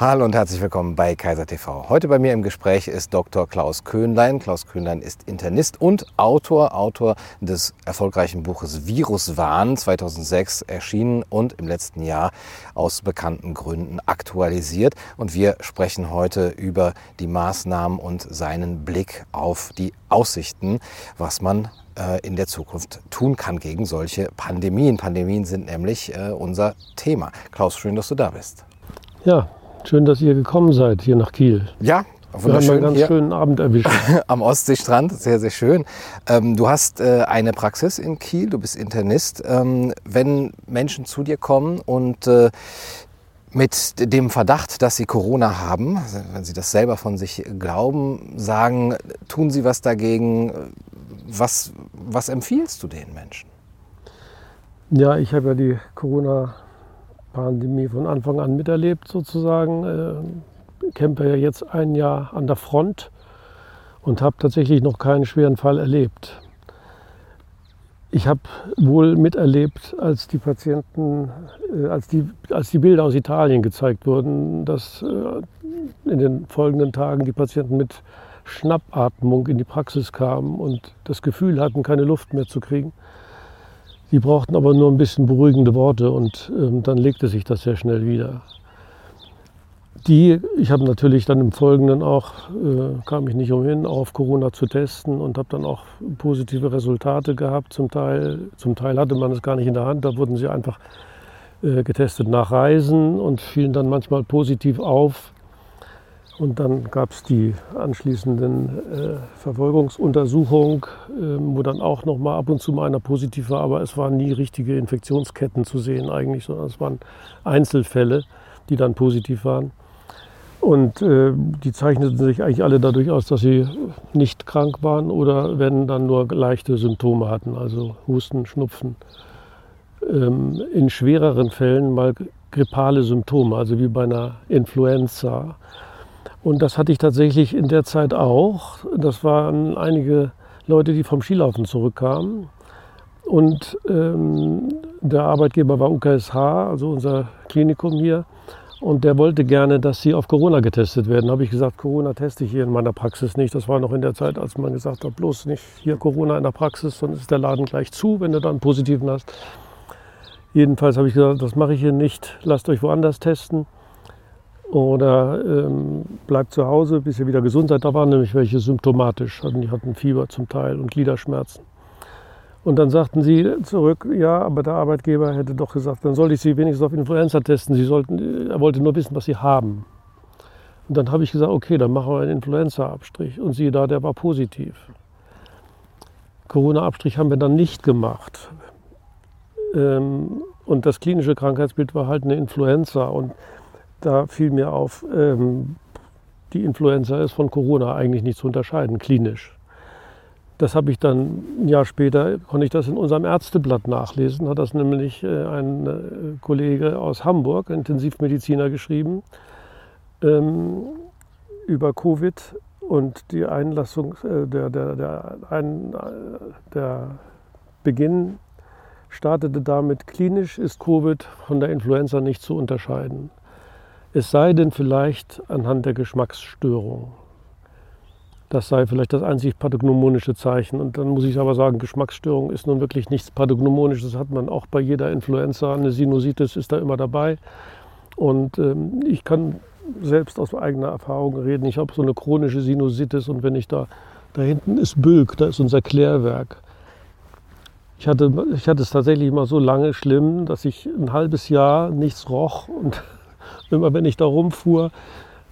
Hallo und herzlich willkommen bei Kaiser TV. Heute bei mir im Gespräch ist Dr. Klaus Köhnlein. Klaus Köhnlein ist Internist und Autor, Autor des erfolgreichen Buches Viruswahn 2006 erschienen und im letzten Jahr aus bekannten Gründen aktualisiert. Und wir sprechen heute über die Maßnahmen und seinen Blick auf die Aussichten, was man äh, in der Zukunft tun kann gegen solche Pandemien. Pandemien sind nämlich äh, unser Thema. Klaus, schön, dass du da bist. Ja, Schön, dass ihr gekommen seid hier nach Kiel. Ja, wir haben einen ganz hier. schönen Abend erwischt. Am Ostseestrand, sehr, sehr schön. Ähm, du hast äh, eine Praxis in Kiel, du bist Internist. Ähm, wenn Menschen zu dir kommen und äh, mit dem Verdacht, dass sie Corona haben, wenn sie das selber von sich glauben, sagen, tun sie was dagegen, was, was empfiehlst du den Menschen? Ja, ich habe ja die Corona Pandemie von Anfang an miterlebt sozusagen. Äh, campe ja jetzt ein Jahr an der Front und habe tatsächlich noch keinen schweren Fall erlebt. Ich habe wohl miterlebt, als die Patienten, äh, als, die, als die Bilder aus Italien gezeigt wurden, dass äh, in den folgenden Tagen die Patienten mit Schnappatmung in die Praxis kamen und das Gefühl hatten, keine Luft mehr zu kriegen. Die brauchten aber nur ein bisschen beruhigende Worte und ähm, dann legte sich das sehr schnell wieder. Die, ich habe natürlich dann im Folgenden auch, äh, kam ich nicht umhin, auf Corona zu testen und habe dann auch positive Resultate gehabt. Zum Teil, zum Teil hatte man es gar nicht in der Hand, da wurden sie einfach äh, getestet nach Reisen und fielen dann manchmal positiv auf. Und dann gab es die anschließenden äh, Verfolgungsuntersuchung, äh, wo dann auch noch mal ab und zu mal einer positiv war, aber es waren nie richtige Infektionsketten zu sehen eigentlich, sondern es waren Einzelfälle, die dann positiv waren. Und äh, die zeichneten sich eigentlich alle dadurch aus, dass sie nicht krank waren oder wenn dann nur leichte Symptome hatten, also Husten, Schnupfen. Ähm, in schwereren Fällen mal grippale Symptome, also wie bei einer Influenza und das hatte ich tatsächlich in der Zeit auch. Das waren einige Leute, die vom Skilaufen zurückkamen. Und ähm, der Arbeitgeber war UKSH, also unser Klinikum hier. Und der wollte gerne, dass sie auf Corona getestet werden. Da habe ich gesagt, Corona teste ich hier in meiner Praxis nicht. Das war noch in der Zeit, als man gesagt hat, bloß nicht hier Corona in der Praxis, sonst ist der Laden gleich zu, wenn du dann einen positiven hast. Jedenfalls habe ich gesagt, das mache ich hier nicht. Lasst euch woanders testen oder ähm, bleibt zu Hause, bis ihr wieder gesund seid. Da waren nämlich welche symptomatisch, die hatten Fieber zum Teil und Gliederschmerzen. Und dann sagten sie zurück, ja, aber der Arbeitgeber hätte doch gesagt, dann sollte ich sie wenigstens auf Influenza testen. Sie sollten, er wollte nur wissen, was sie haben. Und dann habe ich gesagt, okay, dann machen wir einen Influenza-Abstrich. Und siehe da, der war positiv. Corona-Abstrich haben wir dann nicht gemacht. Ähm, und das klinische Krankheitsbild war halt eine Influenza. Und da fiel mir auf, ähm, die Influenza ist von Corona eigentlich nicht zu unterscheiden, klinisch. Das habe ich dann ein Jahr später, konnte ich das in unserem Ärzteblatt nachlesen, hat das nämlich äh, ein äh, Kollege aus Hamburg, Intensivmediziner, geschrieben ähm, über Covid und die Einlassung, äh, der, der, der, ein, der Beginn startete damit, klinisch ist Covid von der Influenza nicht zu unterscheiden. Es sei denn vielleicht anhand der Geschmacksstörung. Das sei vielleicht das einzig pathognomonische Zeichen. Und dann muss ich aber sagen, Geschmacksstörung ist nun wirklich nichts pathognomonisches. Das hat man auch bei jeder Influenza. Eine Sinusitis ist da immer dabei. Und ähm, ich kann selbst aus eigener Erfahrung reden. Ich habe so eine chronische Sinusitis und wenn ich da, da hinten ist Bülk, da ist unser Klärwerk. Ich hatte, ich hatte es tatsächlich immer so lange schlimm, dass ich ein halbes Jahr nichts roch und immer wenn ich da rumfuhr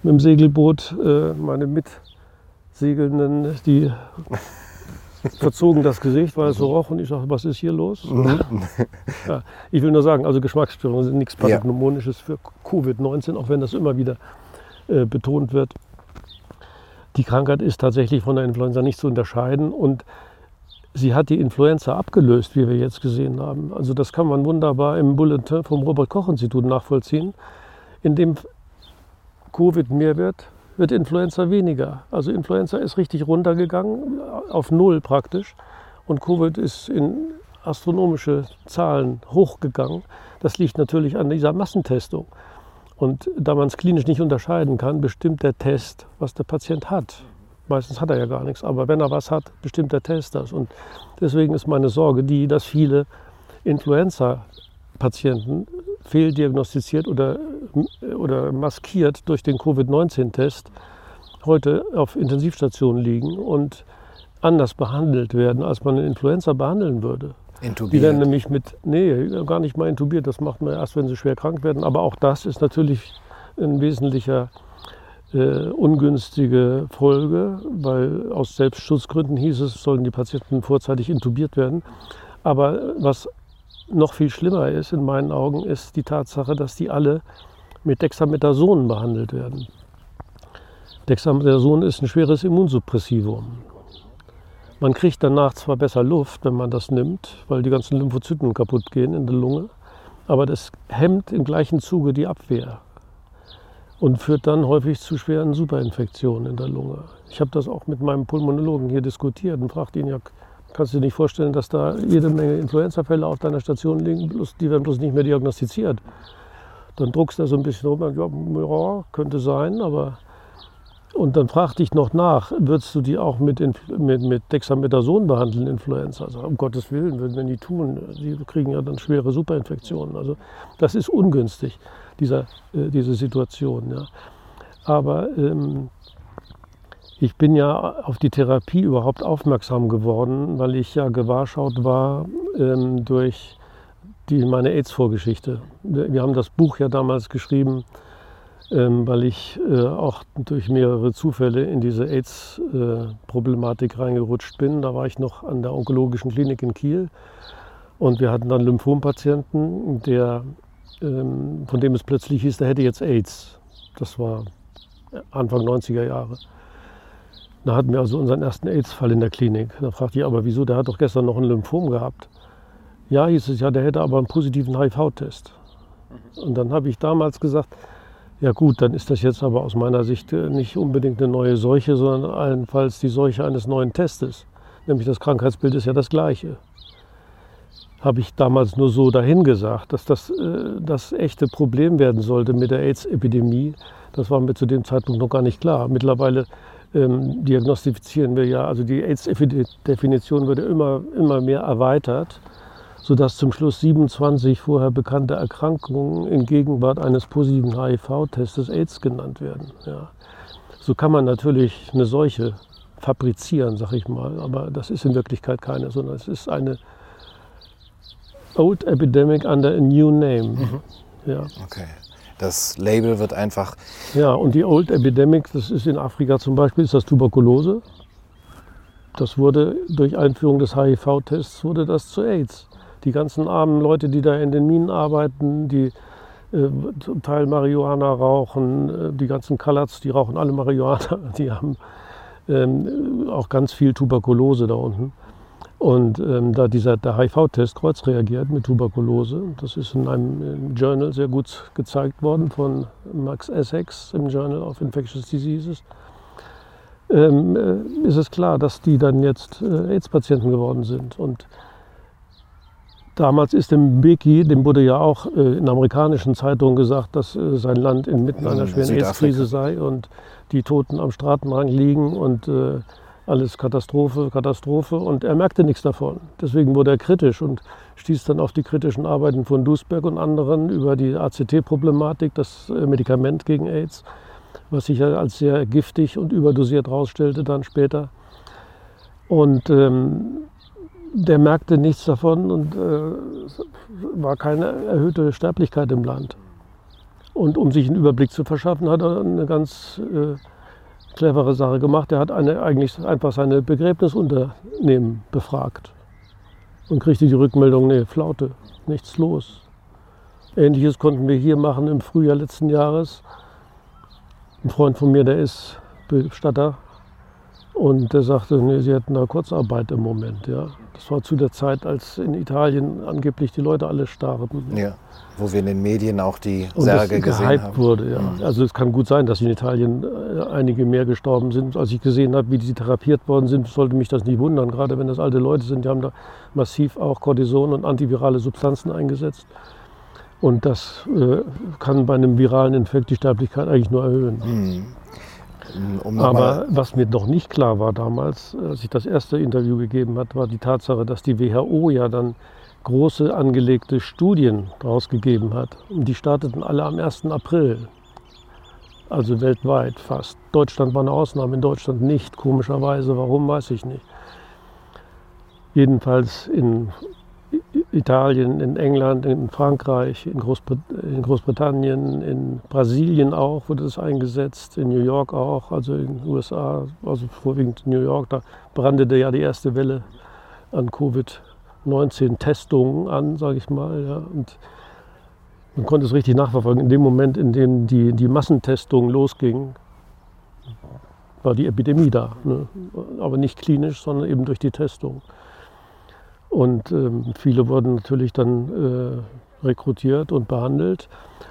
mit dem Segelboot, äh, meine Mitsegelnden, die verzogen das Gesicht, weil es so roch und ich sagte, was ist hier los? Ja, ich will nur sagen, also Geschmacksstörungen sind nichts Pathognomonisches für Covid-19, auch wenn das immer wieder äh, betont wird. Die Krankheit ist tatsächlich von der Influenza nicht zu unterscheiden und sie hat die Influenza abgelöst, wie wir jetzt gesehen haben. Also das kann man wunderbar im Bulletin vom Robert-Koch-Institut nachvollziehen in dem Covid mehr wird, wird Influenza weniger. Also Influenza ist richtig runtergegangen, auf Null praktisch. Und Covid ist in astronomische Zahlen hochgegangen. Das liegt natürlich an dieser Massentestung. Und da man es klinisch nicht unterscheiden kann, bestimmt der Test, was der Patient hat. Meistens hat er ja gar nichts, aber wenn er was hat, bestimmt der Test das. Und deswegen ist meine Sorge die, dass viele Influenza-Patienten fehldiagnostiziert oder, oder maskiert durch den Covid-19-Test heute auf Intensivstationen liegen und anders behandelt werden, als man eine Influenza behandeln würde. Intubiert. Die werden nämlich mit, nee, gar nicht mal intubiert, das macht man erst, wenn sie schwer krank werden. Aber auch das ist natürlich ein wesentlicher äh, ungünstige Folge, weil aus Selbstschutzgründen hieß es, sollen die Patienten vorzeitig intubiert werden. Aber was noch viel schlimmer ist in meinen Augen, ist die Tatsache, dass die alle mit Dexamethason behandelt werden. Dexamethason ist ein schweres Immunsuppressivum. Man kriegt danach zwar besser Luft, wenn man das nimmt, weil die ganzen Lymphozyten kaputt gehen in der Lunge, aber das hemmt im gleichen Zuge die Abwehr und führt dann häufig zu schweren Superinfektionen in der Lunge. Ich habe das auch mit meinem Pulmonologen hier diskutiert und fragte ihn, ja, kannst du dir nicht vorstellen, dass da jede Menge Influenzafälle auf deiner Station liegen, bloß, die werden bloß nicht mehr diagnostiziert. Dann druckst du da so ein bisschen rum, ja, ja, könnte sein, aber und dann fragte ich noch nach, würdest du die auch mit, mit, mit Dexamethason behandeln, Influenza? Also um Gottes Willen, würden wir nie tun. Die kriegen ja dann schwere Superinfektionen. Also das ist ungünstig, dieser, äh, diese Situation. Ja. Aber ähm, ich bin ja auf die Therapie überhaupt aufmerksam geworden, weil ich ja gewahrschaut war ähm, durch die, meine AIDS-Vorgeschichte. Wir haben das Buch ja damals geschrieben, ähm, weil ich äh, auch durch mehrere Zufälle in diese AIDS-Problematik äh, reingerutscht bin. Da war ich noch an der onkologischen Klinik in Kiel und wir hatten dann Lymphompatienten, der, ähm, von dem es plötzlich hieß, der hätte jetzt AIDS. Das war Anfang 90er Jahre. Da hatten wir also unseren ersten AIDS-Fall in der Klinik. Da fragte ich aber, wieso, der hat doch gestern noch ein Lymphom gehabt. Ja, hieß es ja, der hätte aber einen positiven HIV-Test. Und dann habe ich damals gesagt, ja gut, dann ist das jetzt aber aus meiner Sicht äh, nicht unbedingt eine neue Seuche, sondern allenfalls die Seuche eines neuen Testes. Nämlich das Krankheitsbild ist ja das gleiche. Habe ich damals nur so dahingesagt, dass das äh, das echte Problem werden sollte mit der AIDS-Epidemie. Das war mir zu dem Zeitpunkt noch gar nicht klar. Mittlerweile ähm, diagnostizieren wir ja, also die AIDS-Definition wird immer, immer mehr erweitert sodass zum Schluss 27 vorher bekannte Erkrankungen in Gegenwart eines positiven HIV-Testes AIDS genannt werden. Ja. So kann man natürlich eine Seuche fabrizieren, sag ich mal, aber das ist in Wirklichkeit keine, sondern es ist eine Old Epidemic under a new name. Mhm. Ja. Okay. Das Label wird einfach. Ja, und die Old Epidemic, das ist in Afrika zum Beispiel, ist das Tuberkulose. Das wurde durch Einführung des HIV-Tests wurde das zu AIDS die ganzen armen Leute, die da in den Minen arbeiten, die äh, zum Teil Marihuana rauchen, äh, die ganzen Kalats, die rauchen alle Marihuana, die haben ähm, auch ganz viel Tuberkulose da unten. Und ähm, da dieser der HIV-Test kreuz reagiert mit Tuberkulose, das ist in einem Journal sehr gut gezeigt worden von Max Essex im Journal of Infectious Diseases, ähm, äh, ist es klar, dass die dann jetzt äh, AIDS-Patienten geworden sind. Und Damals ist dem Beki, dem wurde ja auch äh, in amerikanischen Zeitungen gesagt, dass äh, sein Land inmitten einer schweren AIDS-Krise sei und die Toten am Straßenrand liegen und äh, alles Katastrophe, Katastrophe. Und er merkte nichts davon. Deswegen wurde er kritisch und stieß dann auf die kritischen Arbeiten von Duisberg und anderen über die ACT-Problematik, das äh, Medikament gegen AIDS, was sich ja als sehr giftig und überdosiert herausstellte dann später. Und ähm, der merkte nichts davon und äh, war keine erhöhte Sterblichkeit im Land. Und um sich einen Überblick zu verschaffen, hat er eine ganz äh, clevere Sache gemacht. Er hat eine, eigentlich einfach seine Begräbnisunternehmen befragt und kriegte die Rückmeldung, nee, Flaute, nichts los. Ähnliches konnten wir hier machen im Frühjahr letzten Jahres. Ein Freund von mir, der ist Bestatter und der sagte, nee, sie hätten da Kurzarbeit im Moment. Ja. Das war zu der Zeit, als in Italien angeblich die Leute alle starben. Ja, wo wir in den Medien auch die Särge gesehen haben. wurde, ja. Mhm. Also es kann gut sein, dass in Italien äh, einige mehr gestorben sind. Als ich gesehen habe, wie die therapiert worden sind, sollte mich das nicht wundern. Gerade wenn das alte Leute sind, die haben da massiv auch Cortison und antivirale Substanzen eingesetzt. Und das äh, kann bei einem viralen Infekt die Sterblichkeit eigentlich nur erhöhen. Mhm. Um Aber was mir noch nicht klar war damals, als ich das erste Interview gegeben habe, war die Tatsache, dass die WHO ja dann große angelegte Studien rausgegeben hat. Und die starteten alle am 1. April. Also weltweit fast. Deutschland war eine Ausnahme, in Deutschland nicht, komischerweise. Warum, weiß ich nicht. Jedenfalls in Italien, in England, in Frankreich, in, Großbrit in, Großbritannien, in Brasilien auch wurde es eingesetzt, in New York auch, also in den USA, also vorwiegend New York. Da brandete ja die erste Welle an Covid-19-Testungen an, sage ich mal. Ja. Und man konnte es richtig nachverfolgen. In dem Moment, in dem die, die Massentestung losging, war die Epidemie da. Ne? Aber nicht klinisch, sondern eben durch die Testung. Und ähm, viele wurden natürlich dann äh, rekrutiert und behandelt.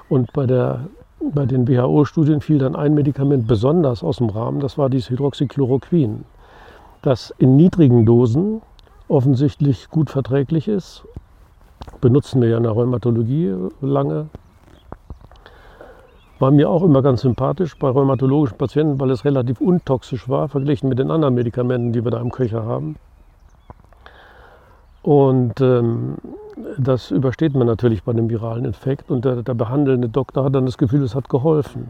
Und bei, der, bei den WHO-Studien fiel dann ein Medikament besonders aus dem Rahmen, das war dieses Hydroxychloroquin, das in niedrigen Dosen offensichtlich gut verträglich ist. Benutzen wir ja in der Rheumatologie lange. War mir auch immer ganz sympathisch bei rheumatologischen Patienten, weil es relativ untoxisch war, verglichen mit den anderen Medikamenten, die wir da im Köcher haben. Und ähm, das übersteht man natürlich bei einem viralen Infekt. Und der, der, behandelnde Doktor hat dann das Gefühl, es hat geholfen.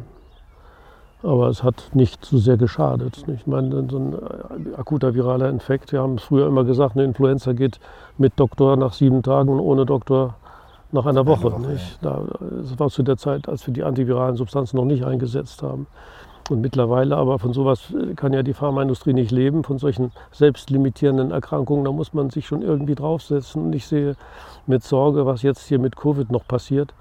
Aber es hat nicht so sehr geschadet. Ich meine, so ein äh, akuter viraler Infekt, wir haben es früher immer gesagt, eine Influenza geht mit Doktor nach sieben Tagen und ohne Doktor nach einer Woche. Woche nicht? Da, das war zu der Zeit, als wir die antiviralen Substanzen noch nicht eingesetzt haben. Und mittlerweile aber von sowas äh, kann ja die Pharmaindustrie nicht leben, von solchen selbstlimitierenden Erkrankungen. Da muss man sich schon irgendwie draufsetzen. Und ich sehe mit Sorge, was jetzt hier mit Covid noch passiert.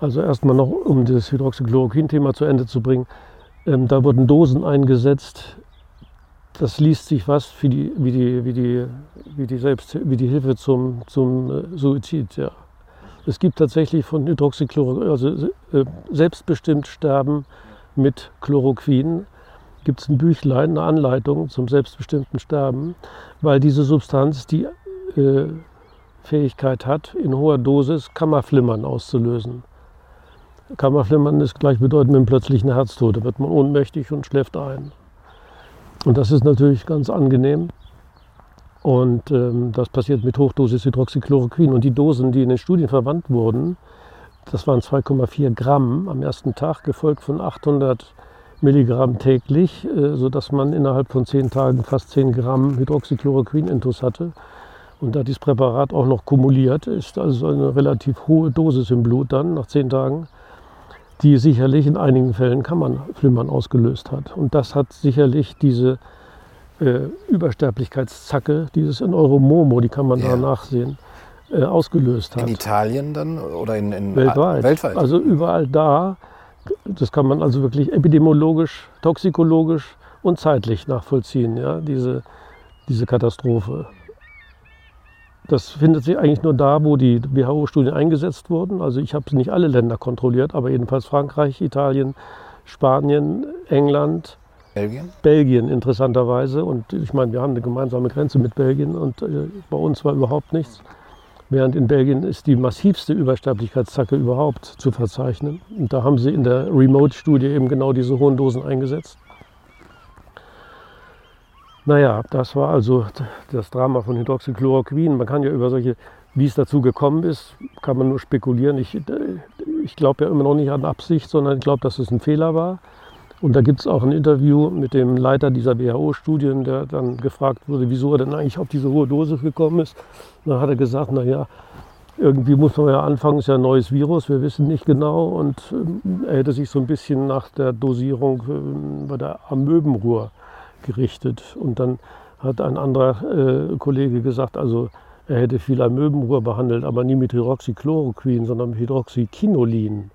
Also erstmal noch, um das Hydroxychloroquin-Thema zu Ende zu bringen. Ähm, da wurden Dosen eingesetzt. Das liest sich was wie die, wie die, wie die, wie die, Selbst, wie die Hilfe zum, zum äh, Suizid. Ja. Es gibt tatsächlich von Hydroxychloroquin, also äh, selbstbestimmt sterben mit Chloroquin gibt es ein Büchlein, eine Anleitung zum selbstbestimmten Sterben, weil diese Substanz die äh, Fähigkeit hat, in hoher Dosis Kammerflimmern auszulösen. Kammerflimmern ist gleichbedeutend mit einem plötzlichen Herztod. Da wird man ohnmächtig und schläft ein. Und das ist natürlich ganz angenehm. Und ähm, das passiert mit Hochdosis Hydroxychloroquin. Und die Dosen, die in den Studien verwandt wurden, das waren 2,4 Gramm am ersten Tag, gefolgt von 800 Milligramm täglich, äh, sodass man innerhalb von 10 Tagen fast 10 Gramm Hydroxychloroquin-Intus hatte. Und da dieses Präparat auch noch kumuliert, ist also eine relativ hohe Dosis im Blut dann nach 10 Tagen, die sicherlich in einigen Fällen Kammernflimmern ausgelöst hat. Und das hat sicherlich diese äh, Übersterblichkeitszacke, dieses in Euromomo, die kann man ja. da nachsehen, äh, ausgelöst hat. In Italien dann oder in, in weltweit. weltweit? Also überall da. Das kann man also wirklich epidemiologisch, toxikologisch und zeitlich nachvollziehen, ja, diese, diese Katastrophe. Das findet sich eigentlich nur da, wo die WHO-Studien eingesetzt wurden. Also ich habe nicht alle Länder kontrolliert, aber jedenfalls Frankreich, Italien, Spanien, England, Belgien? Belgien interessanterweise. Und ich meine, wir haben eine gemeinsame Grenze mit Belgien und äh, bei uns war überhaupt nichts. Während in Belgien ist die massivste Übersterblichkeitszacke überhaupt zu verzeichnen. Und da haben sie in der Remote-Studie eben genau diese hohen Dosen eingesetzt. Naja, das war also das Drama von Hydroxychloroquin. Man kann ja über solche, wie es dazu gekommen ist, kann man nur spekulieren. Ich, ich glaube ja immer noch nicht an Absicht, sondern ich glaube, dass es ein Fehler war. Und da gibt es auch ein Interview mit dem Leiter dieser WHO-Studien, der dann gefragt wurde, wieso er denn eigentlich auf diese hohe Dosis gekommen ist. Und dann hat er gesagt, naja, irgendwie muss man ja anfangen, es ist ja ein neues Virus, wir wissen nicht genau. Und ähm, er hätte sich so ein bisschen nach der Dosierung ähm, bei der Amöbenruhr gerichtet. Und dann hat ein anderer äh, Kollege gesagt, also er hätte viel Amöbenruhr behandelt, aber nie mit Hydroxychloroquin, sondern mit Hydroxyquinolin.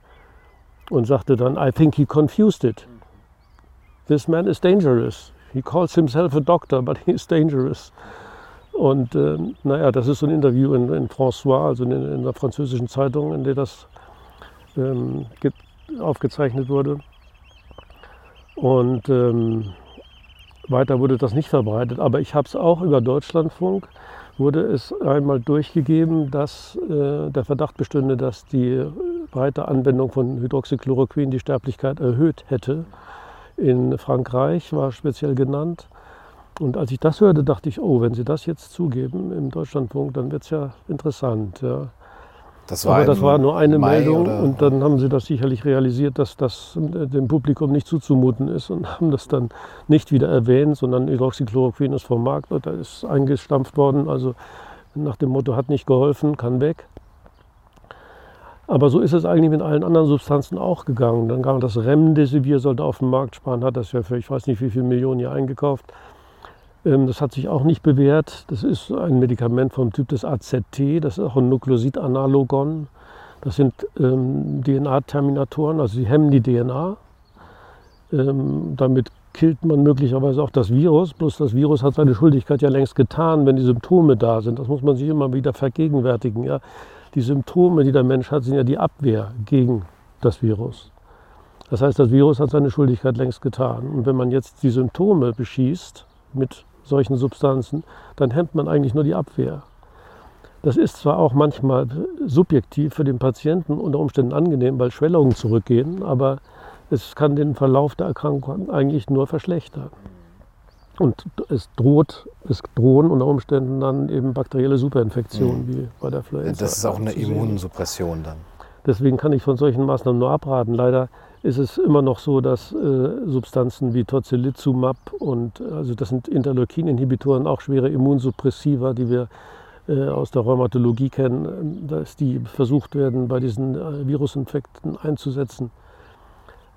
Und sagte dann, I think he confused it this man is dangerous. He calls himself a doctor, but he is dangerous. Und äh, naja, das ist so ein Interview in, in François, also in, in der französischen Zeitung, in der das ähm, aufgezeichnet wurde. Und ähm, weiter wurde das nicht verbreitet. Aber ich habe es auch über Deutschlandfunk wurde es einmal durchgegeben, dass äh, der Verdacht bestünde, dass die breite Anwendung von Hydroxychloroquin die Sterblichkeit erhöht hätte. In Frankreich war speziell genannt. Und als ich das hörte, dachte ich, oh, wenn Sie das jetzt zugeben im Deutschlandfunk, dann wird es ja interessant. Ja. Das war Aber das war nur eine Mai Meldung oder- und dann haben sie das sicherlich realisiert, dass das äh, dem Publikum nicht zuzumuten ist und haben das dann nicht wieder erwähnt, sondern Hydroxychloroquin ist vom Markt, da ist eingestampft worden. Also nach dem Motto hat nicht geholfen, kann weg. Aber so ist es eigentlich mit allen anderen Substanzen auch gegangen. Dann kam das Remdesivir, sollte auf den Markt sparen, hat das ja für ich weiß nicht wie viele Millionen hier eingekauft. Ähm, Das hat sich auch nicht bewährt. Das ist ein Medikament vom Typ des AZT, das ist auch ein Nukleosidanalogon. Das sind ähm, DNA-Terminatoren, also sie hemmen die DNA. Ähm, damit killt man möglicherweise auch das Virus. Bloß das Virus hat seine Schuldigkeit ja längst getan, wenn die Symptome da sind. Das muss man sich immer wieder vergegenwärtigen. Ja? Die Symptome, die der Mensch hat, sind ja die Abwehr gegen das Virus. Das heißt, das Virus hat seine Schuldigkeit längst getan. Und wenn man jetzt die Symptome beschießt mit solchen Substanzen, dann hemmt man eigentlich nur die Abwehr. Das ist zwar auch manchmal subjektiv für den Patienten unter Umständen angenehm, weil Schwellungen zurückgehen, aber es kann den Verlauf der Erkrankung eigentlich nur verschlechtern. Und es droht, es drohen unter Umständen dann eben bakterielle Superinfektionen wie bei der Influenza. Das ist auch eine. Immunsuppression dann. Deswegen kann ich von solchen Maßnahmen nur abraten. Leider ist es immer noch so, dass äh, Substanzen wie Tocilizumab und also das sind Interleukin-Inhibitoren, auch schwere Immunsuppressiva, die wir äh, aus der Rheumatologie kennen, ähm, dass die versucht werden, bei diesen äh, Virusinfekten einzusetzen.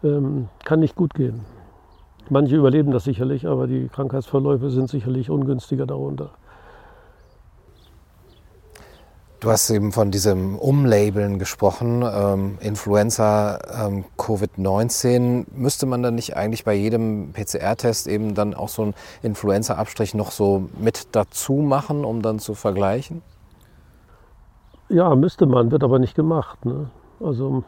Ähm, kann nicht gut gehen. Manche überleben das sicherlich, aber die Krankheitsverläufe sind sicherlich ungünstiger darunter. Du hast eben von diesem Umlabeln gesprochen, ähm, Influenza, ähm, Covid-19. Müsste man dann nicht eigentlich bei jedem PCR-Test eben dann auch so einen Influenza-Abstrich noch so mit dazu machen, um dann zu vergleichen? Ja, müsste man, wird aber nicht gemacht. Ne? Also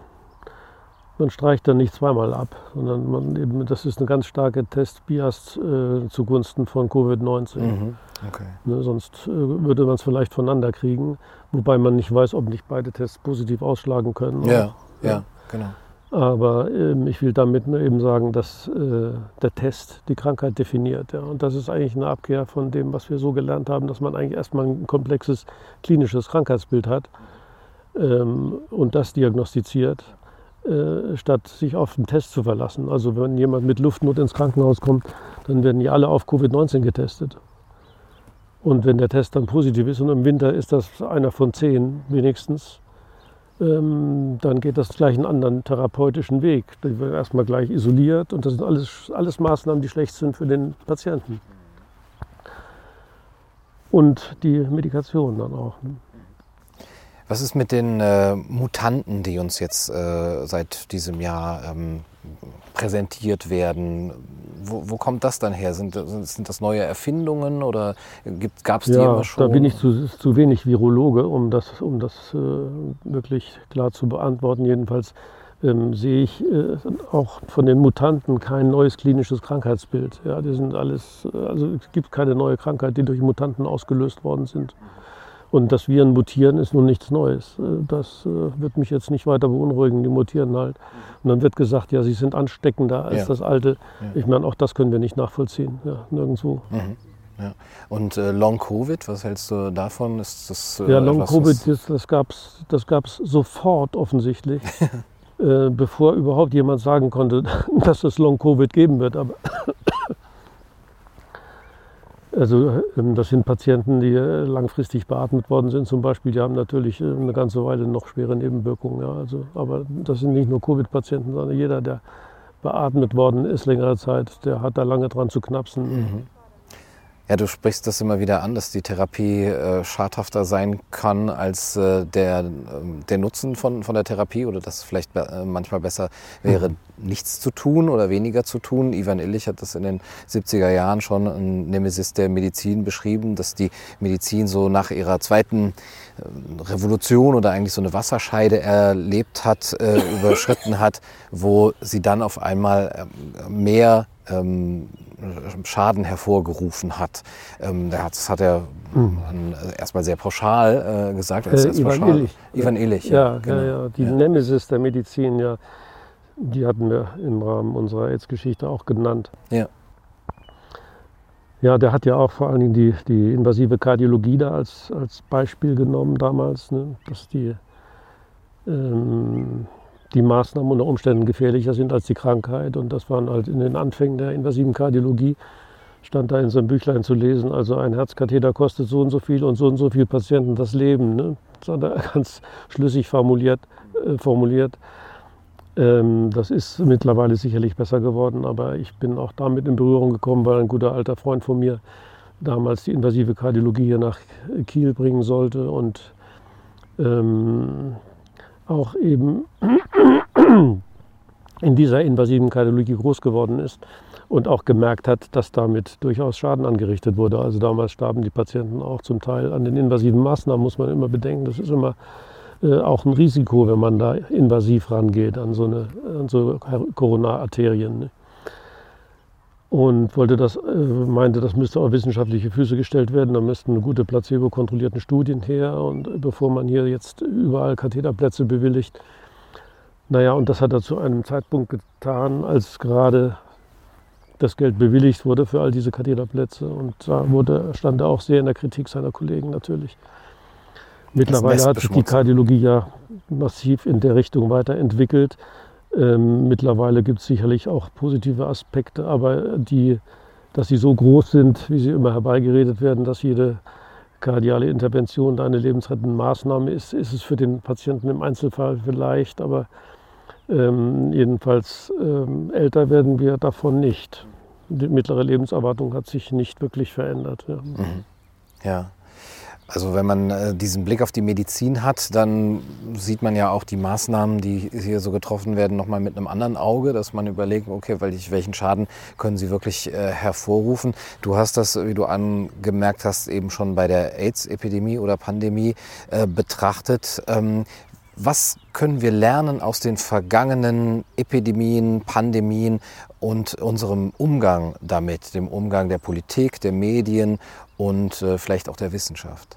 man streicht dann nicht zweimal ab, sondern man eben, das ist eine ganz starke Testbias äh, zugunsten von Covid-19. Mhm. Okay. Ne? Sonst äh, würde man es vielleicht voneinander kriegen, wobei man nicht weiß, ob nicht beide Tests positiv ausschlagen können. Ja, Ja. ja, genau. Aber ähm, ich will damit nur eben sagen, dass äh, der Test die Krankheit definiert. Ja. Und das ist eigentlich eine Abkehr von dem, was wir so gelernt haben, dass man eigentlich erstmal ein komplexes klinisches Krankheitsbild hat ähm, und das diagnostiziert, äh, statt sich auf den Test zu verlassen. Also wenn jemand mit Luftnot ins Krankenhaus kommt, dann werden die alle auf Covid-19 getestet. Und wenn der Test dann positiv ist und im Winter ist das einer von zehn wenigstens, ähm, dann geht das gleich einen anderen therapeutischen Weg. Die wird erstmal gleich isoliert und das sind alles, alles Maßnahmen, die schlecht sind für den Patienten. Und die Medikation dann auch. ne? Was ist mit den äh, Mutanten, die uns jetzt äh, seit diesem Jahr ähm, präsentiert werden? Wo, wo kommt das dann her? Sind, sind, das neue Erfindungen oder gab es die Ja, immer schon? da bin ich zu, zu wenig Virologe, um das, um das äh, wirklich klar zu beantworten. Jedenfalls ähm, sehe ich äh, auch von den Mutanten kein neues klinisches Krankheitsbild. Ja, die sind alles, äh, also es gibt keine neue Krankheit, die durch Mutanten ausgelöst worden sind. Und dass Viren mutieren, ist nun nichts Neues. Äh, Das äh, wird mich jetzt nicht weiter beunruhigen. Die mutieren halt. Und dann wird gesagt, ja, sie sind ansteckender als Ja. das alte. Ja. Ich meine, auch das können wir nicht nachvollziehen. Ja, nirgendwo. Mhm. Ja. Und äh, Long Covid, was hältst du davon? Ist das äh, Ja, Long etwas, Covid, was- das, das gab es das gab's sofort offensichtlich, äh, bevor überhaupt jemand sagen konnte, dass es Long Covid geben wird. Aber also ähm, das sind Patienten, die äh, langfristig beatmet worden sind zum Beispiel, die haben natürlich äh, eine ganze Weile noch schwere Nebenwirkungen. Ja, also, aber das sind nicht nur Covid-Patienten, sondern jeder, der beatmet worden ist längere Zeit, der hat da lange dran zu knapsen. Mhm. Ja, du sprichst das immer wieder an, dass die Therapie äh, schadhafter sein kann als äh, der, ähm, der Nutzen von, von der Therapie oder dass es vielleicht be- äh, manchmal besser wäre, nichts zu tun oder weniger zu tun. Ivan Illich hat das in den 70er Jahren schon in Nemesis der Medizin beschrieben, dass die Medizin so nach ihrer zweiten äh, Revolution oder eigentlich so eine Wasserscheide erlebt hat, äh, überschritten hat, wo sie dann auf einmal ähm, mehr ähm, Schaden hervorgerufen hat. Ähm, das hat er mhm. erstmal sehr pauschal äh, gesagt. Als, als Ivan Illich. Ivan Illich, ja. ja, genau. ja, ja. Die. Nemesis der Medizin, ja, die hatten wir im Rahmen unserer AIDS-Geschichte auch genannt. Ja. Ja, der hat ja auch vor allen Dingen die, die invasive Kardiologie da als, als Beispiel genommen damals, ne? dass die, ähm, die Maßnahmen unter Umständen gefährlicher sind als die Krankheit. Und das waren halt in den Anfängen der invasiven Kardiologie, stand da in seinem Büchlein zu lesen, also ein Herzkatheter kostet so und so viel und so und so viel Patienten das Leben. Ne? Das hat er ganz schlüssig formuliert. Äh, formuliert. Ähm, das ist mittlerweile sicherlich besser geworden, aber ich bin auch damit in Berührung gekommen, weil ein guter alter Freund von mir damals die invasive Kardiologie hier nach Kiel bringen sollte und ähm, auch eben in dieser invasiven Kardiologie groß geworden ist und auch gemerkt hat, dass damit durchaus Schaden angerichtet wurde. Also damals starben die Patienten auch zum Teil an den invasiven Maßnahmen, muss man immer bedenken. Das ist immer äh, auch ein Risiko, wenn man da invasiv rangeht an so, eine, an so. Ne? Und wollte das, äh, meinte, das müsste auf wissenschaftliche Füße gestellt werden. Da müssten gute placebo-kontrollierten Studien her. Und bevor man hier jetzt überall Katheterplätze bewilligt. Naja, und das hat er zu einem Zeitpunkt getan, als gerade das Geld bewilligt wurde für all diese Katheterplätze. Und da wurde, stand er auch sehr in der Kritik seiner Kollegen natürlich. Mittlerweile hat sich die Kardiologie ja massiv in der Richtung weiterentwickelt. Ähm, mittlerweile gibt es sicherlich auch positive Aspekte, aber die, dass sie so groß sind, wie sie immer herbeigeredet werden, dass jede kardiale Intervention eine lebensrettende Maßnahme ist, ist es für den Patienten im Einzelfall vielleicht, aber ähm, jedenfalls ähm, älter werden wir davon nicht. Die mittlere Lebenserwartung hat sich nicht wirklich verändert. Ja. Mhm. ja. Also wenn man äh, diesen Blick auf die Medizin hat, dann sieht man ja auch die Maßnahmen, die hier so getroffen werden, nochmal mit einem anderen Auge, dass man überlegt, okay, welchen Schaden können sie wirklich äh, hervorrufen. Du hast das, wie du angemerkt hast, eben schon bei der AIDS-Epidemie oder Pandemie äh, betrachtet. Ähm, was können wir lernen aus den vergangenen Epidemien, Pandemien und unserem Umgang damit, dem Umgang der Politik, der Medien und äh, vielleicht auch der Wissenschaft?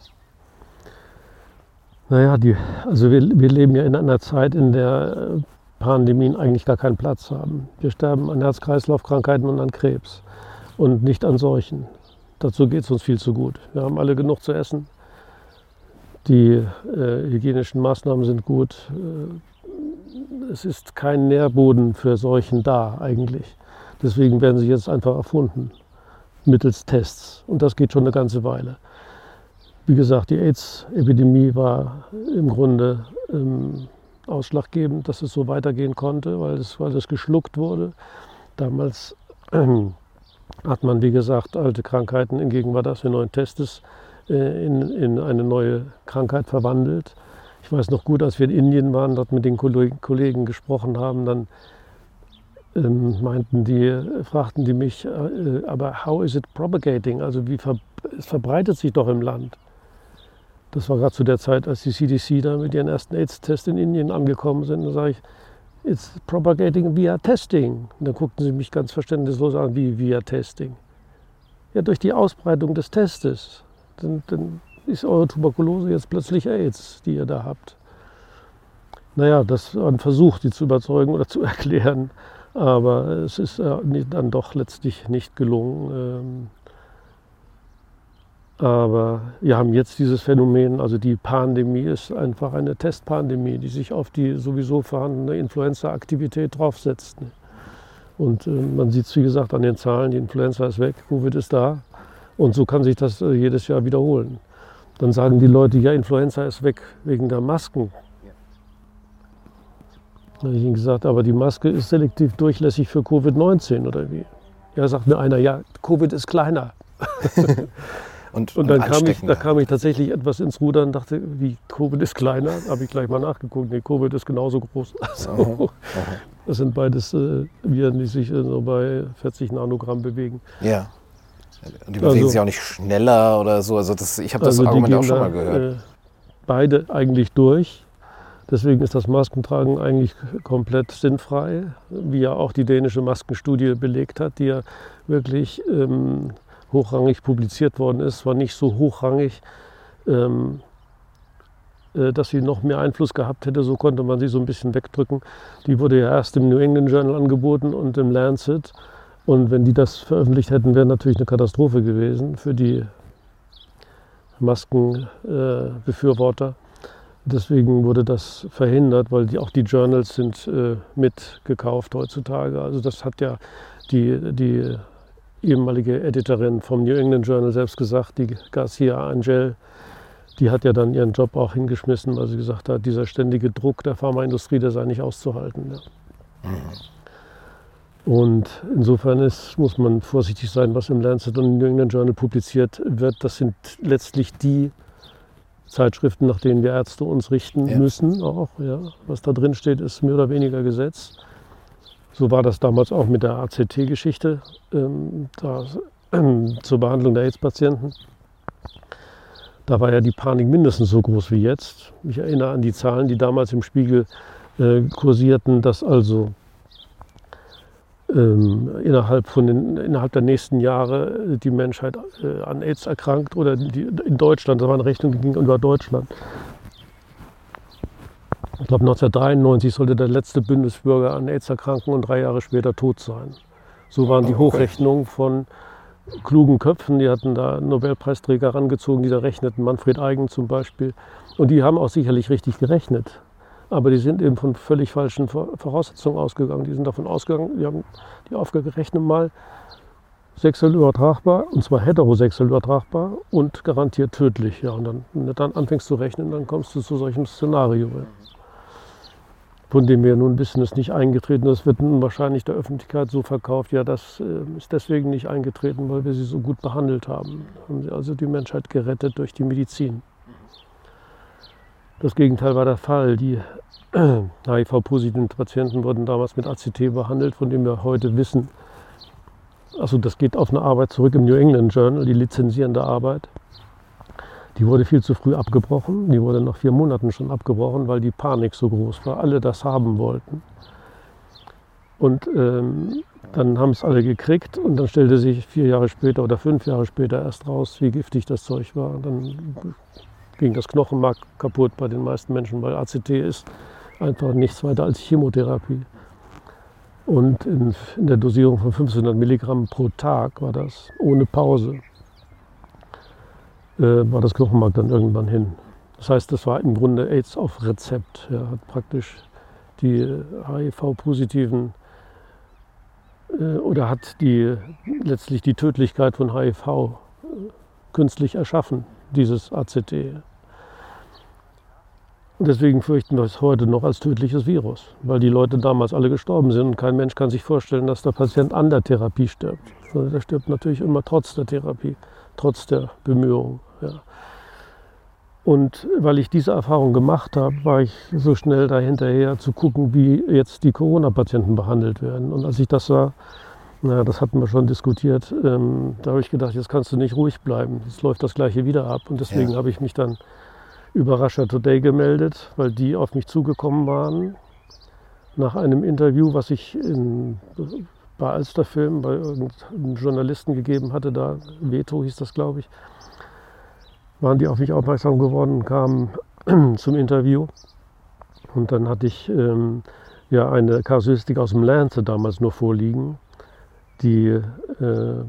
Naja, die, also wir, wir leben ja in einer Zeit, in der äh, Pandemien eigentlich gar keinen Platz haben. Wir sterben an Herz-Kreislauf-Krankheiten und an Krebs und nicht an Seuchen. Dazu geht es uns viel zu gut. Wir haben alle genug zu essen. Die äh, hygienischen Maßnahmen sind gut. Äh, es ist kein Nährboden für Seuchen da eigentlich. Deswegen werden sie jetzt einfach erfunden mittels Tests. Und das geht schon eine ganze Weile. Wie gesagt, die AIDS-Epidemie war im Grunde ähm, ausschlaggebend, dass es so weitergehen konnte, weil es, weil es geschluckt wurde. Damals ähm, hat man, wie gesagt, alte Krankheiten in Gegenwart des neuen Testes äh, in, in eine neue Krankheit verwandelt. Ich weiß noch gut, als wir in Indien waren, dort mit den Kollegen gesprochen haben, dann ähm, meinten die, fragten die mich, äh, aber how is it propagating? Also wie ver es verbreitet sich doch im Land. Das war gerade zu der Zeit, als die CDC da mit ihren ersten AIDS-Tests in Indien angekommen sind. Da sage ich, it's propagating via testing. Und dann guckten sie mich ganz verständnislos an, wie via testing. Ja, durch die Ausbreitung des Testes. Dann, dann ist eure Tuberkulose jetzt plötzlich AIDS, die ihr da habt. Naja, das war ein Versuch, die zu überzeugen oder zu erklären. Aber es ist äh, dann doch letztlich nicht gelungen. Ähm, aber wir haben jetzt dieses Phänomen, also die Pandemie ist einfach eine Testpandemie, die sich auf die sowieso vorhandene Influenza-Aktivität draufsetzt. Und äh, man sieht es, wie gesagt, an den Zahlen, die Influenza ist weg, Covid ist da. Und so kann sich das äh, jedes Jahr wiederholen. Dann sagen die Leute, ja, Influenza ist weg wegen der Masken. Da habe ich ihm gesagt, aber die Maske ist selektiv durchlässig für Covid-19 oder wie? Ja, sagt mir einer, ja, Covid ist kleiner. und, und, dann kam ich, da kam ich tatsächlich etwas ins Ruder und dachte, wie Covid ist kleiner, habe ich gleich mal nachgeguckt. Nee, Covid ist genauso groß. Also, aha, aha. Das sind beides äh, Viren, die sich äh, so bei 40 Nanogramm bewegen. Ja. Und die bewegen also, sich auch nicht schneller oder so. Also das, ich habe das also Argument auch schon mal gehört. Äh, beide eigentlich durch. Deswegen ist das Maskentragen eigentlich komplett sinnfrei, wie ja auch die dänische Maskenstudie belegt hat, die ja wirklich ähm, hochrangig publiziert worden ist. War nicht so hochrangig, ähm, äh, dass sie noch mehr Einfluss gehabt hätte. So konnte man sie so ein bisschen wegdrücken. Die wurde ja erst im New England Journal angeboten und im Lancet. Und wenn die das veröffentlicht hätten, wäre natürlich eine Katastrophe gewesen für die Maskenbefürworter. Äh, Deswegen wurde das verhindert, weil die, auch die Journals sind äh, mitgekauft heutzutage. Also das hat ja die, die ehemalige Editorin vom New England Journal selbst gesagt, die Garcia Angel, die hat ja dann ihren Job auch hingeschmissen, weil sie gesagt hat, dieser ständige Druck der Pharmaindustrie, der sei nicht auszuhalten. Ja. Mhm. Und insofern ist, muss man vorsichtig sein, was im Lancet und im New England Journal publiziert wird. Das sind letztlich die Zeitschriften, nach denen wir Ärzte uns richten ja. müssen. Auch, ja. Was da drin steht, ist mehr oder weniger Gesetz. So war das damals auch mit der ACT-Geschichte ähm, äh, zur Behandlung der AIDS-Patienten. Da war ja die Panik mindestens so groß wie jetzt. Ich erinnere an die Zahlen, die damals im Spiegel äh, kursierten, dass also ähm, innerhalb, von den, innerhalb der nächsten Jahre die Menschheit äh, an AIDS erkrankt oder die, in Deutschland, das war eine Rechnung, die ging über Deutschland. Ich glaube 1993 sollte der letzte Bundesbürger an AIDS erkranken und drei Jahre später tot sein. So waren die Hochrechnungen von klugen Köpfen, die hatten da Nobelpreisträger herangezogen, die da rechneten, Manfred Eigen zum Beispiel. Und die haben auch sicherlich richtig gerechnet. Aber die sind eben von völlig falschen Voraussetzungen ausgegangen. Die sind davon ausgegangen, die haben die aufgerechnet mal sexuell übertragbar, und zwar heterosexuell übertragbar und garantiert tödlich. Ja, und dann, wenn du dann anfängst zu rechnen, dann kommst du zu solchem Szenario. Von dem wir nun wissen, ist nicht eingetreten. Das wird nun wahrscheinlich der Öffentlichkeit so verkauft. Ja, das ist deswegen nicht eingetreten, weil wir sie so gut behandelt haben. Haben sie also die Menschheit gerettet durch die Medizin. Das Gegenteil war der Fall. Die HIV-positiven Patienten wurden damals mit ACT behandelt, von dem wir heute wissen, also das geht auf eine Arbeit zurück im New England Journal, die lizenzierende Arbeit. Die wurde viel zu früh abgebrochen. Die wurde nach vier Monaten schon abgebrochen, weil die Panik so groß war. Alle das haben wollten. Und ähm, dann haben es alle gekriegt und dann stellte sich vier Jahre später oder fünf Jahre später erst raus, wie giftig das Zeug war. Und dann ging das Knochenmark kaputt bei den meisten Menschen, weil ACT ist einfach nichts weiter als Chemotherapie. Und in, in der Dosierung von 500 Milligramm pro Tag war das ohne Pause, äh, war das Knochenmark dann irgendwann hin. Das heißt, das war im Grunde AIDS auf Rezept. Er hat praktisch die HIV-positiven äh, oder hat die, letztlich die Tödlichkeit von HIV äh, künstlich erschaffen, dieses ACT. Deswegen fürchten wir es heute noch als tödliches Virus, weil die Leute damals alle gestorben sind und kein Mensch kann sich vorstellen, dass der Patient an der Therapie stirbt. Sondern der stirbt natürlich immer trotz der Therapie, trotz der Bemühungen. Ja. Und weil ich diese Erfahrung gemacht habe, war ich so schnell dahinterher zu gucken, wie jetzt die Corona-Patienten behandelt werden. Und als ich das sah, na, das hatten wir schon diskutiert, ähm, da habe ich gedacht, jetzt kannst du nicht ruhig bleiben. Jetzt läuft das Gleiche wieder ab. Und deswegen ja. habe ich mich dann über Russia Today gemeldet, weil die auf mich zugekommen waren nach einem Interview, was ich in, bei Alsterfilm bei irgendeinem Journalisten gegeben hatte, da Veto hieß das, glaube ich, waren die auf mich aufmerksam geworden und kamen zum Interview. Und dann hatte ich ähm, ja eine Kasuistik aus dem Lancet damals nur vorliegen, die äh,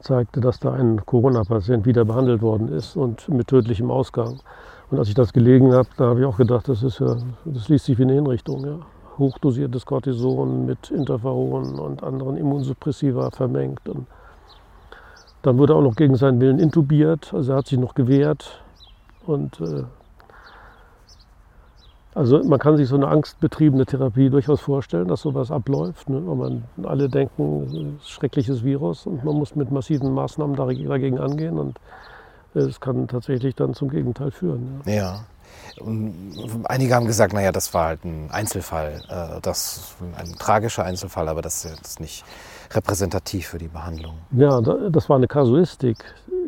zeigte, dass da ein Corona-Patient wieder behandelt worden ist und mit tödlichem Ausgang. Und als ich das gelegen habe, da habe ich auch gedacht, das, ist ja, das liest sich wie eine Hinrichtung. Ja. Hochdosiertes Cortison mit Interferon und anderen Immunsuppressiva vermengt. Und dann wurde er auch noch gegen seinen Willen intubiert, also er hat sich noch gewehrt. Und äh, also man kann sich so eine angstbetriebene Therapie durchaus vorstellen, dass sowas abläuft. Ne? Und man, alle denken, schreckliches Virus und man muss mit massiven Maßnahmen dagegen angehen. Und es kann tatsächlich dann zum Gegenteil führen. Ja. ja. Einige haben gesagt, naja, das war halt ein Einzelfall, äh, das ein tragischer Einzelfall, aber das ist jetzt nicht repräsentativ für die Behandlung. Ja, das war eine Kasuistik,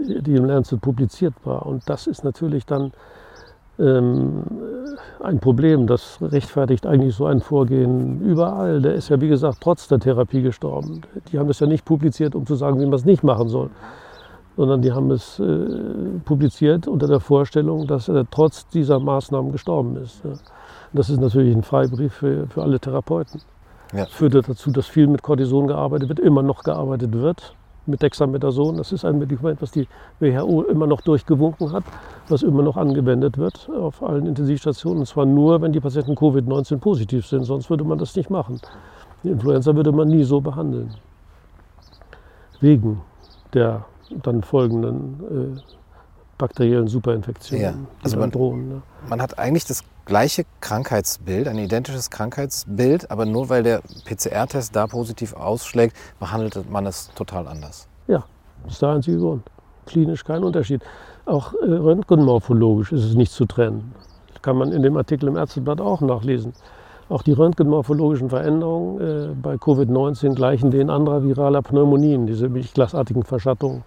die im Lancet publiziert war. Und das ist natürlich dann ähm, ein Problem. Das rechtfertigt eigentlich so ein Vorgehen überall. Der ist ja, wie gesagt, trotz der Therapie gestorben. Die haben das ja nicht publiziert, um zu sagen, wie man es nicht machen soll, sondern die haben es äh, publiziert unter der Vorstellung, dass er trotz dieser Maßnahmen gestorben ist. Ja. Das ist natürlich ein Freibrief für, für alle Therapeuten. Ja. Das führte dazu, dass viel mit Cortison gearbeitet wird, immer noch gearbeitet wird mit Dexamethason. Das ist ein Medikament, was die WHO immer noch durchgewunken hat, was immer noch angewendet wird auf allen Intensivstationen. Und zwar nur, wenn die Patienten Covid-19 positiv sind, sonst würde man das nicht machen. Die Influenza würde man nie so behandeln. Wegen der dann folgenden äh, bakteriellen Superinfektionen, ja. also man, drohen. Ne? Man hat eigentlich das gleiche Krankheitsbild, ein identisches Krankheitsbild, aber nur weil der PCR-Test da positiv ausschlägt, behandelt man es total anders. Ja, das ist der einzige Grund. Klinisch kein Unterschied. Auch äh, röntgenmorphologisch ist es nicht zu trennen. Das kann man in dem Artikel im Ärzteblatt auch nachlesen. Auch die röntgenmorphologischen Veränderungen äh, bei Covid-19 gleichen denen anderer viraler Pneumonien, diese milchglasartigen Verschattungen.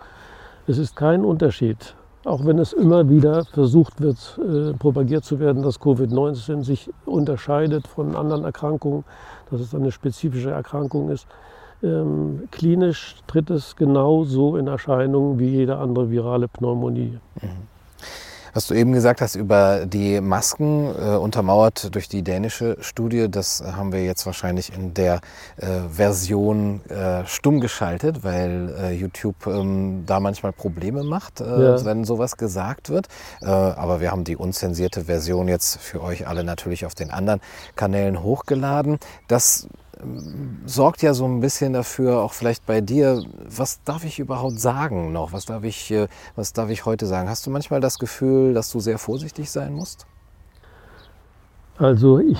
Es ist kein Unterschied auch wenn es immer wieder versucht wird, äh, propagiert zu werden, dass Covid-19 sich unterscheidet von anderen Erkrankungen, dass es eine spezifische Erkrankung ist. Ähm, klinisch tritt es genauso in Erscheinung wie jede andere virale Pneumonie. Mhm. Was du eben gesagt hast über die Masken, äh, untermauert durch die dänische Studie, das haben wir jetzt wahrscheinlich in der äh, Version äh, stumm geschaltet, weil äh, YouTube ähm, da manchmal Probleme macht, äh, ja. wenn sowas gesagt wird. Äh, aber wir haben die unzensierte Version jetzt für euch alle natürlich auf den anderen Kanälen hochgeladen. Das sorgt ja so ein bisschen dafür, auch vielleicht bei dir, was darf ich überhaupt sagen noch? Was darf ich, äh, was darf ich heute sagen? Hast du manchmal das Gefühl, dass du sehr vorsichtig sein musst? Also ich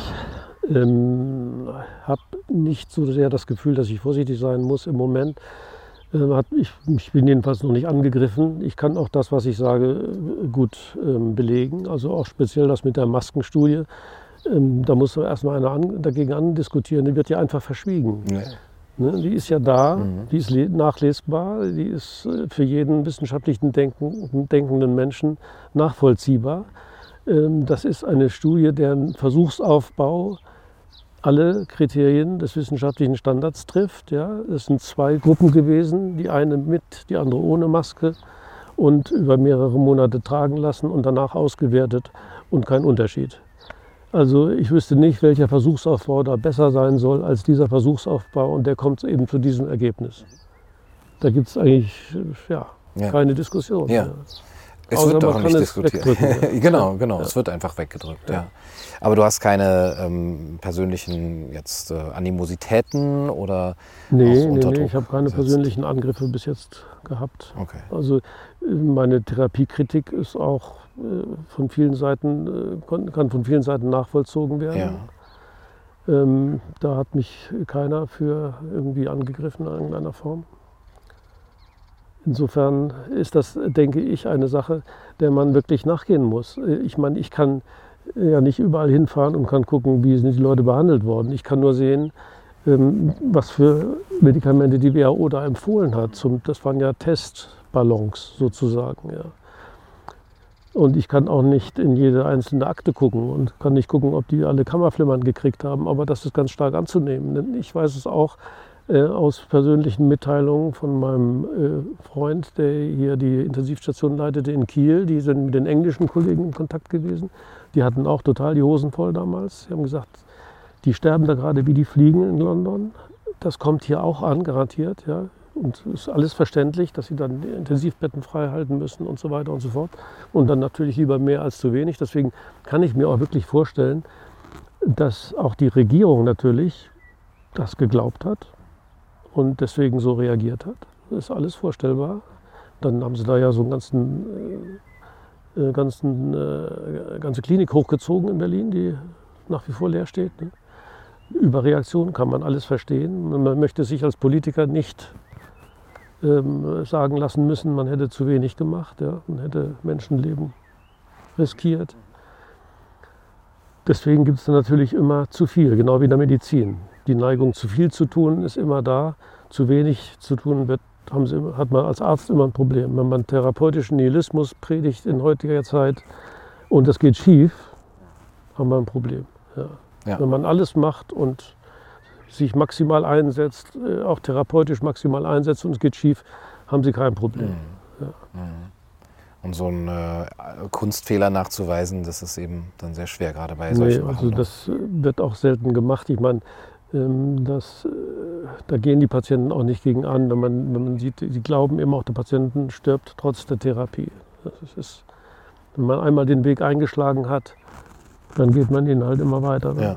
ähm, habe nicht so sehr das Gefühl, dass ich vorsichtig sein muss im Moment. Ähm, ich, bin jedenfalls noch nicht angegriffen. Ich kann auch das, was ich sage, gut ähm, belegen. Also auch speziell das mit der Maskenstudie. Ähm, da muss erstmal einer an, dagegen andiskutieren, die wird ja einfach verschwiegen. Ja. Ne, die ist ja da, mhm. die ist nachlesbar, die ist äh, für jeden wissenschaftlichen Denken, denkenden Menschen nachvollziehbar. Ähm, das ist eine Studie, deren Versuchsaufbau alle Kriterien des wissenschaftlichen Standards trifft. Ja. Es sind zwei Gruppen gewesen, die eine mit, die andere ohne Maske und über mehrere Monate tragen lassen und danach ausgewertet und kein Unterschied. Also ich wüsste nicht, welcher Versuchsaufbau da besser sein soll als dieser Versuchsaufbau und der kommt eben zu diesem Ergebnis. Da gibt es eigentlich ja, ja, keine Diskussion. Ja. Es Außer wird doch nicht diskutiert. genau, genau. Ja. Es wird einfach weggedrückt. Ja. Aber du hast keine ähm, persönlichen jetzt äh, Animositäten oder Nee, nee, nee, ich habe keine gesetzt. persönlichen Angriffe bis jetzt gehabt. Okay. Also äh, meine Therapiekritik ist auch von vielen Seiten, äh, kann von vielen Seiten nachvollzogen werden. Ja. Ähm, da hat mich keiner für irgendwie angegriffen in irgendeiner Form. Insofern ist das, denke ich, eine Sache, der man wirklich nachgehen muss. Ich meine, ich kann ja nicht überall hinfahren und kann gucken, wie sind die Leute behandelt worden. Ich kann nur sehen, ähm, was für Medikamente die WHO da empfohlen hat. Das waren ja Testballons sozusagen. Ja. Und ich kann auch nicht in jede einzelne Akte gucken und kann nicht gucken, ob die alle Kammerflimmern gekriegt haben. Aber das ist ganz stark anzunehmen. Denn ich weiß es auch, äh, aus persönlichen Mitteilungen von meinem äh, Freund, der hier die Intensivstation leitete in Kiel. Die sind mit den englischen Kollegen in Kontakt gewesen. Die hatten auch total die Hosen voll damals. Sie haben gesagt, die sterben da gerade wie die Fliegen in London. Das kommt hier auch an, garantiert. Ja. Und es ist alles verständlich, dass sie dann Intensivbetten frei halten müssen und so weiter und so fort. Und dann natürlich lieber mehr als zu wenig. Deswegen kann ich mir auch wirklich vorstellen, dass auch die Regierung natürlich das geglaubt hat und deswegen so reagiert hat. Das ist alles vorstellbar. Dann haben sie da ja so einen ganzen, äh, äh, ganzen, äh, ganze Klinik hochgezogen in Berlin, die nach wie vor leer steht. Ne? Überreaktion kann man alles verstehen. Man möchte sich als Politiker nicht ähm, sagen lassen müssen, man hätte zu wenig gemacht, ja? man hätte Menschenleben riskiert. Deswegen gibt es natürlich immer zu viel, genau wie in der Medizin. Die Neigung, zu viel zu tun, ist immer da. Zu wenig zu tun wird, sie, hat man als Arzt immer ein Problem. Wenn man therapeutischen Nihilismus predigt in heutiger Zeit und das geht schief, haben wir ein Problem. Ja. Ja. Wenn man alles macht und sich maximal einsetzt, äh, auch therapeutisch maximal einsetzt und es geht schief, haben sie kein Problem. Mhm. Ja. Mhm. Und so einen äh, Kunstfehler nachzuweisen, das ist eben dann sehr schwer, gerade bei solchen nee, Also das wird auch selten gemacht. Ich meine, ähm, das, äh, da gehen die Patienten auch nicht gegen an, wenn man, wenn man sieht, sie glauben immer auch, der Patient stirbt trotz der Therapie. Das ist, wenn man einmal den Weg eingeschlagen hat, dann geht man ihn halt immer weiter. Ja.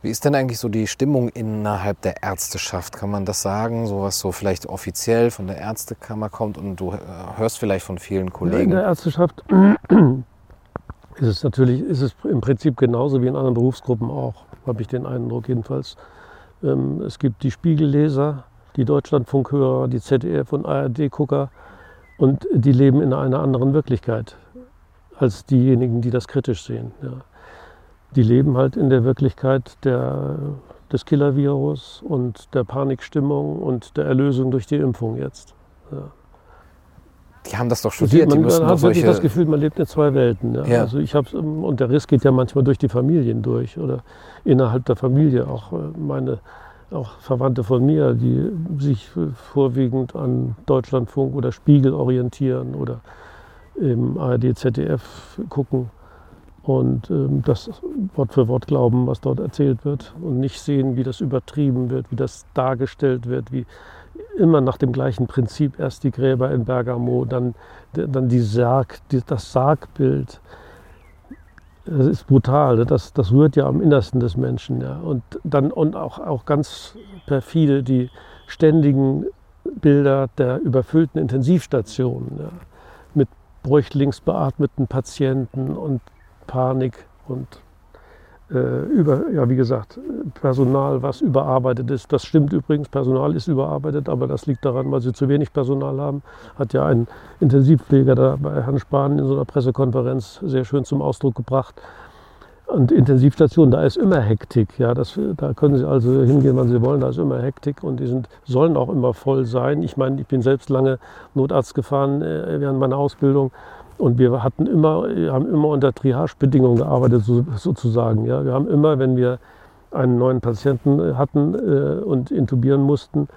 Wie ist denn eigentlich so die Stimmung innerhalb der Ärzteschaft? Kann man das sagen, so was so vielleicht offiziell von der Ärztekammer kommt und du äh, hörst vielleicht von vielen Kollegen? In der Ärzteschaft ist es natürlich ist es im Prinzip genauso wie in anderen Berufsgruppen auch, habe ich den Eindruck jedenfalls. Ähm, es gibt die Spiegelleser, die Deutschlandfunkhörer, die ZDF und ARD-Gucker und die leben in einer anderen Wirklichkeit als diejenigen, die das kritisch sehen. Ja die leben halt in der Wirklichkeit der, des Killer-Virus und der Panikstimmung und der Erlösung durch die Impfung jetzt. Ja. Die haben das doch studiert. Man, die man hat wirklich das Gefühl, man lebt in zwei Welten. Ja. Ja. Also ich hab's, und der Riss geht ja manchmal durch die Familien durch oder innerhalb der Familie. Auch äh, meine auch Verwandte von mir, die sich vorwiegend an Deutschlandfunk oder Spiegel orientieren oder im ARD, ZDF gucken und ähm, das Wort für Wort glauben, was dort erzählt wird und nicht sehen, wie das übertrieben wird, wie das dargestellt wird, wie immer nach dem gleichen Prinzip. Erst die Gräber in Bergamo, dann, dann die Sarg, die, das Sargbild. Das ist brutal, ne? das, das rührt ja am Innersten des Menschen. Ja. Und dann und auch, auch ganz perfide die ständigen Bilder der überfüllten Intensivstationen ja. mit bräuchlingsbeatmeten Patienten und Panik und äh, über, ja, wie gesagt, Personal, was überarbeitet ist. Das stimmt übrigens, Personal ist überarbeitet, aber das liegt daran, weil sie zu wenig Personal haben. Hat ja ein Intensivpfleger da bei Herrn Spahn in so einer Pressekonferenz sehr schön zum Ausdruck gebracht. Und Intensivstationen, da ist immer Hektik. Ja, das, da können Sie also hingehen, wann Sie wollen, da ist immer Hektik und die sind, sollen auch immer voll sein. Ich meine, ich bin selbst lange Notarzt gefahren äh, während meiner Ausbildung und wir hatten immer, haben immer unter Triage-Bedingungen gearbeitet, so, sozusagen. Ja. Wir haben immer, wenn wir einen neuen Patienten hatten äh, und intubieren mussten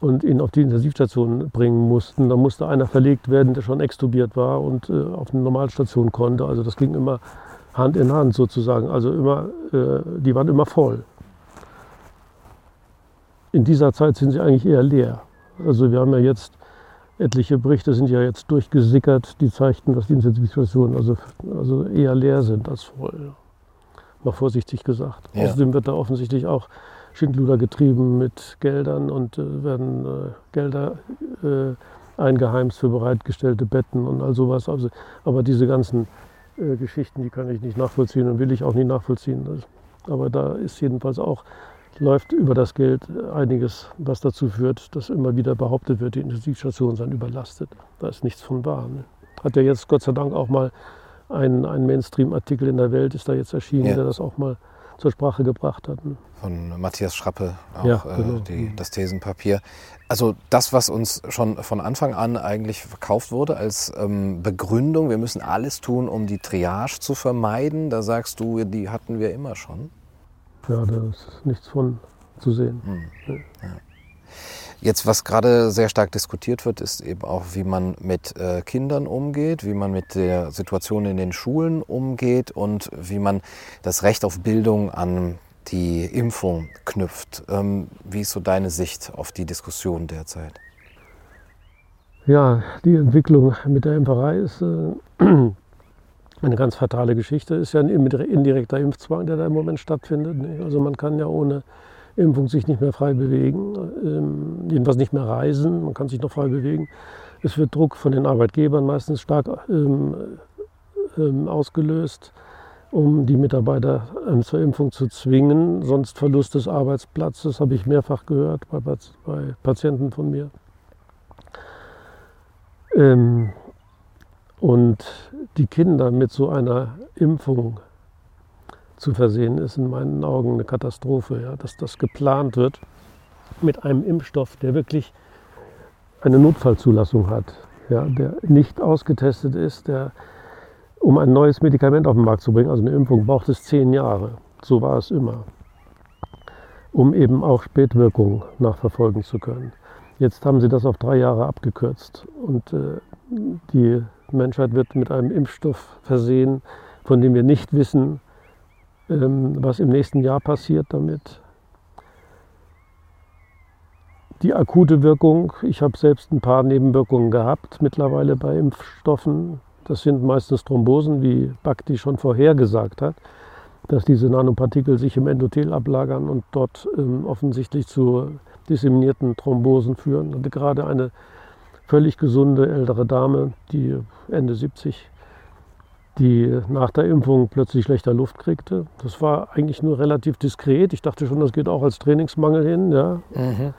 und ihn auf die Intensivstation bringen mussten, dann musste einer verlegt werden, der schon extubiert war und äh, auf eine Normalstation konnte. Also das ging immer Hand in Hand sozusagen. Also immer, äh, die waren immer voll. In dieser Zeit sind sie eigentlich eher leer. Also wir haben ja jetzt etliche Berichte sind ja jetzt durchgesickert, die zeigten, dass die Intensivstationen also, also eher leer sind als voll. Mal vorsichtig gesagt. Ja. Außerdem wird da offensichtlich auch Schindluder getrieben mit Geldern und äh, werden äh, Gelder äh, eingeheimst für bereitgestellte Betten und all sowas. Also, aber diese ganzen äh, Geschichten, die kann ich nicht nachvollziehen und will ich auch nicht nachvollziehen. Aber da ist jedenfalls auch läuft über das Geld einiges, was dazu führt, dass immer wieder behauptet wird, die Intensivstationen seien überlastet. Da ist nichts von wahr. Ne? Hat ja jetzt Gott sei Dank auch mal ein, ein Mainstream-Artikel in der Welt, ist da jetzt erschienen, ja. der das auch mal zur Sprache gebracht hat. Ne? Von Matthias Schrappe, auch ja, genau. äh, die, mhm. das Thesenpapier. Also das, was uns schon von Anfang an eigentlich verkauft wurde als ähm, Begründung, wir müssen alles tun, um die Triage zu vermeiden, da sagst du, die hatten wir immer schon ja, da ist nichts von zu sehen. Mhm. Ja. Jetzt, was gerade sehr stark diskutiert wird, ist eben auch, wie man mit äh, Kindern umgeht, wie man mit der Situation in den Schulen umgeht und wie man das Recht auf Bildung an die Impfung knüpft. Ähm, wie ist so deine Sicht auf die Diskussion derzeit? Ja, die Entwicklung mit der Impferei ist äh, eine ganz fatale Geschichte. Ist ja ein indirekter Impfzwang, der da im Moment stattfindet. Also man kann ja ohne Impfung sich nicht mehr frei bewegen, ähm, jedenfalls nicht mehr reisen, man kann sich noch frei bewegen. Es wird Druck von den Arbeitgebern meistens stark ähm, ähm, ausgelöst, um die Mitarbeiter zur Impfung zu zwingen, sonst Verlust des Arbeitsplatzes, habe ich mehrfach gehört bei Patienten von mir. Und die Kinder mit so einer Impfung zu versehen, ist in meinen Augen eine Katastrophe. Ja? Dass das geplant wird mit einem Impfstoff, der wirklich eine Notfallzulassung hat, ja? der nicht ausgetestet ist, der um ein neues Medikament auf den Markt zu bringen, also eine Impfung, braucht es zehn Jahre. So war es immer. Um eben auch Spätwirkungen nachverfolgen zu können. Jetzt haben sie das auf drei Jahre abgekürzt und äh, die Menschheit wird mit einem Impfstoff versehen, von dem wir nicht wissen, ähm, was im nächsten Jahr passiert damit. Die akute Wirkung, ich habe selbst ein paar Nebenwirkungen gehabt mittlerweile bei Impfstoffen. Das sind meistens Thrombosen, wie Bakti schon vorhergesagt hat, dass diese Nanopartikel sich im Endothel ablagern und dort ähm, offensichtlich zu disseminierten Thrombosen führen. Hatte gerade eine völlig gesunde ältere Dame, die Ende 70, die nach der Impfung plötzlich schlechter Luft kriegte. Das war eigentlich nur relativ diskret. Ich dachte schon, das geht auch als Trainingsmangel hin. Ja. Mhm.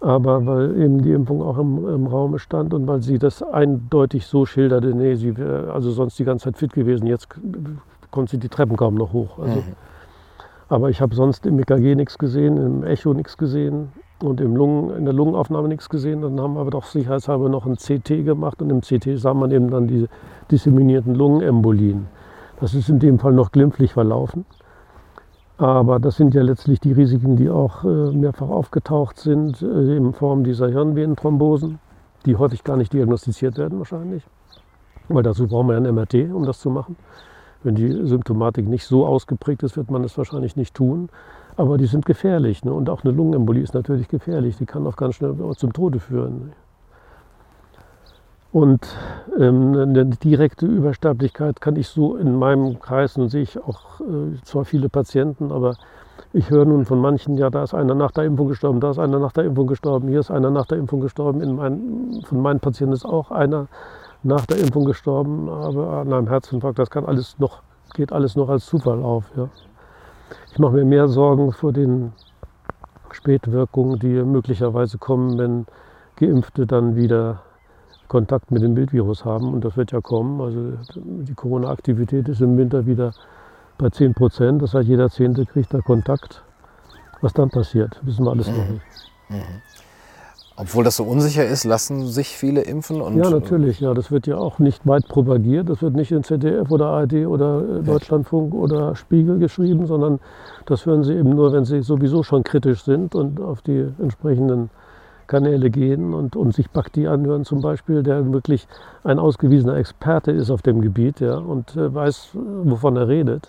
Aber weil eben die Impfung auch im, im Raum stand und weil sie das eindeutig so schilderte, nee, sie wäre also sonst die ganze Zeit fit gewesen, jetzt konnte sie die Treppen kaum noch hoch. Also, mhm. Aber ich habe sonst im EKG nichts gesehen, im Echo nichts gesehen und im Lungen, in der Lungenaufnahme nichts gesehen. Dann haben wir aber doch sicherheitshalber noch ein CT gemacht und im CT sah man eben dann die disseminierten Lungenembolien. Das ist in dem Fall noch glimpflich verlaufen. Aber das sind ja letztlich die Risiken, die auch äh, mehrfach aufgetaucht sind äh, in Form dieser Hirnvenenthrombosen, die häufig gar nicht diagnostiziert werden wahrscheinlich. Weil dazu brauchen wir ein MRT, um das zu machen. Wenn die Symptomatik nicht so ausgeprägt ist, wird man das wahrscheinlich nicht tun. Aber die sind gefährlich. Ne? Und auch eine Lungenembolie ist natürlich gefährlich. Die kann auch ganz schnell zum Tode führen. Und ähm, eine direkte Übersterblichkeit kann ich so in meinem Kreis, nun sehe ich auch äh, zwar viele Patienten, aber ich höre nun von manchen, ja, da ist einer nach der Impfung gestorben, da ist einer nach der Impfung gestorben, hier ist einer nach der Impfung gestorben. In mein, von meinen Patienten ist auch einer nach der Impfung gestorben, aber an einem Herzinfarkt, das kann alles noch, geht alles noch als Zufall auf. Ja. Ich mache mir mehr Sorgen vor den Spätwirkungen, die möglicherweise kommen, wenn Geimpfte dann wieder Kontakt mit dem Wildvirus haben. Und das wird ja kommen. Also die Corona-Aktivität ist im Winter wieder bei 10 Prozent. Das heißt, jeder Zehnte kriegt da Kontakt. Was dann passiert, wissen wir alles mhm. noch nicht. Mhm. Obwohl das so unsicher ist, lassen sich viele impfen? ja, natürlich. Ja, das wird ja auch nicht weit propagiert. Das wird nicht in ZDF oder ARD oder äh, Deutschlandfunk oder Spiegel geschrieben, sondern das hören Sie eben nur, wenn Sie sowieso schon kritisch sind und auf die entsprechenden Kanäle gehen und, und sich Bhakti anhören zum Beispiel, der wirklich ein ausgewiesener Experte ist auf dem Gebiet ja, und äh, weiß, wovon er redet,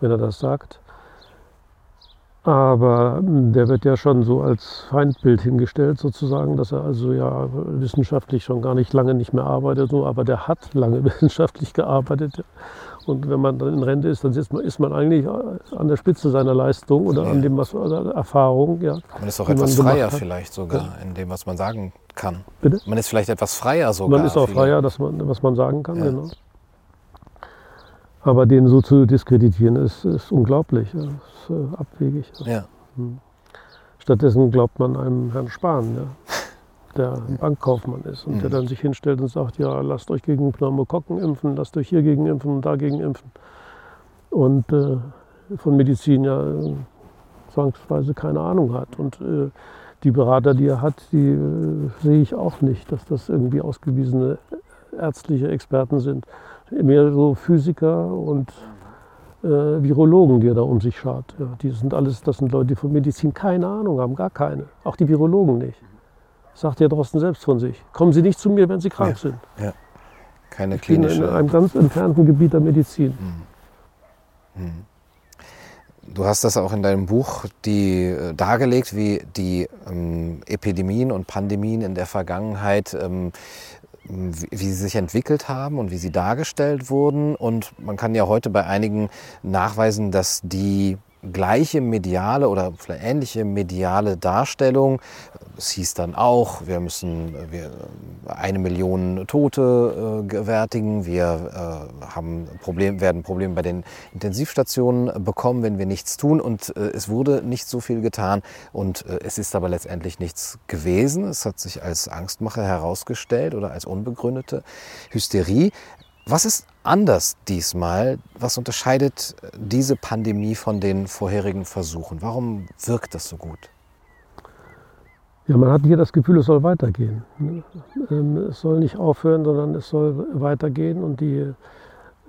wenn er das sagt. Aber hm, der wird ja schon so als Feindbild hingestellt sozusagen, dass er also ja wissenschaftlich schon gar nicht lange nicht mehr arbeitet, so, aber der hat lange wissenschaftlich gearbeitet. Und wenn man dann in Rente ist, dann ist man, ist man eigentlich an der Spitze seiner Leistung oder ja. an dem, was Erfahrung. Ja, man ist auch etwas freier vielleicht sogar ja. in dem, was man sagen kann. Bitte? Man ist vielleicht etwas freier sogar. Man ist auch freier, dass man, was man sagen kann, ja. genau. Aber den so zu diskreditieren, ist, ist unglaublich, ist äh, abwegig. Ja. Hm. Stattdessen glaubt man einem Herrn Spahn. Ja der Bankkaufmann ist und mhm. der dann sich hinstellt und sagt, ja, lasst euch gegen Pneumokokken impfen, lasst euch hier gegen impfen und dagegen impfen. Und äh, von Medizin ja äh, zwangsweise keine Ahnung hat. Und äh, die Berater, die er hat, die äh, sehe ich auch nicht, dass das irgendwie ausgewiesene ärztliche Experten sind. Mehr so Physiker und äh, Virologen, die er da um sich schaut. Ja, die sind alles, das sind Leute, die von Medizin keine Ahnung haben, gar keine. Auch die Virologen nicht sagt der Drosten selbst von sich. Kommen Sie nicht zu mir, wenn Sie krank ja, sind. Ja. Keine ich klinische. Bin in einem ganz entfernten Gebiet der Medizin. Mhm. Mhm. Du hast das auch in deinem Buch die, äh, dargelegt, wie die ähm, Epidemien und Pandemien in der Vergangenheit, ähm, wie, sie sich entwickelt haben und wie sie dargestellt wurden. Und man kann ja heute bei einigen nachweisen, dass die gleiche mediale oder vielleicht ähnliche mediale Darstellung. Es hieß dann auch, wir müssen wir, eine Million Tote äh, gewärtigen, wir äh, haben Problem, werden Probleme bei den Intensivstationen bekommen, wenn wir nichts tun. Und äh, es wurde nicht so viel getan und äh, es ist aber letztendlich nichts gewesen. Es hat sich als Angstmache herausgestellt oder als unbegründete Hysterie. Was ist anders diesmal? Was unterscheidet diese Pandemie von den vorherigen Versuchen? Warum wirkt das so gut? Ja, man hat hier das Gefühl, es soll weitergehen. Ähm, es soll nicht aufhören, sondern es soll weitergehen. Und die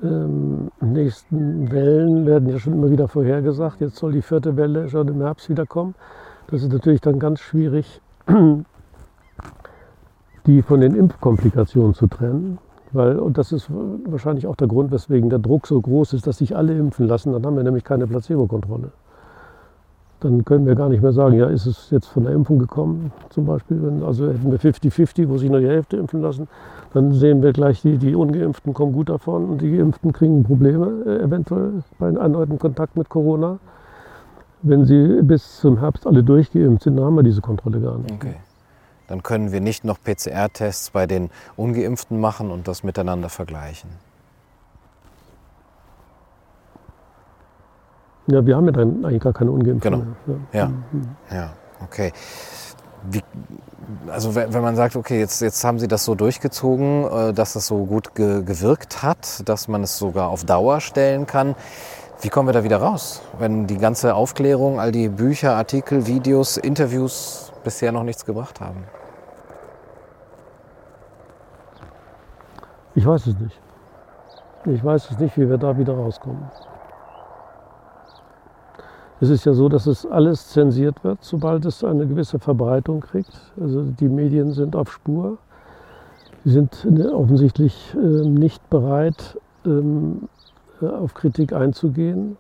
ähm, nächsten Wellen werden ja schon immer wieder vorhergesagt. Jetzt soll die vierte Welle schon im Herbst wieder kommen. Das ist natürlich dann ganz schwierig, die von den Impfkomplikationen zu trennen. Weil, und das ist wahrscheinlich auch der Grund, weswegen der Druck so groß ist, dass sich alle impfen lassen. Dann haben wir nämlich keine Placebo-Kontrolle dann können wir gar nicht mehr sagen, ja, ist es jetzt von der Impfung gekommen, zum Beispiel. Wenn, also hätten wir 50-50, wo sich nur die Hälfte impfen lassen, dann sehen wir gleich, die, die Ungeimpften kommen gut davon und die Geimpften kriegen Probleme, äh, eventuell bei einem erneuten Kontakt mit Corona. Wenn sie bis zum Herbst alle durchgeimpft sind, dann haben wir diese Kontrolle gar nicht. Okay. Dann können wir nicht noch PCR-Tests bei den Ungeimpften machen und das miteinander vergleichen. Ja, wir haben ja dann eigentlich gar keine Ungeimpften. Genau. Ja. Ja. Ja, okay. Wie, also wenn man sagt, okay, jetzt, jetzt haben Sie das so durchgezogen, äh, dass das so gut ge gewirkt hat, dass man es sogar auf Dauer stellen kann. Wie kommen wir da wieder raus, wenn die ganze Aufklärung, all die Bücher, Artikel, Videos, Interviews bisher noch nichts gebracht haben? Ich weiß es nicht. Ich weiß es nicht, wie wir da wieder rauskommen. Es ist ja so, dass es alles zensiert wird, sobald es eine gewisse Verbreitung kriegt. Also die Medien sind auf Spur. Sie sind ne, offensichtlich ähm, nicht bereit, ähm, äh, auf Kritik einzugehen.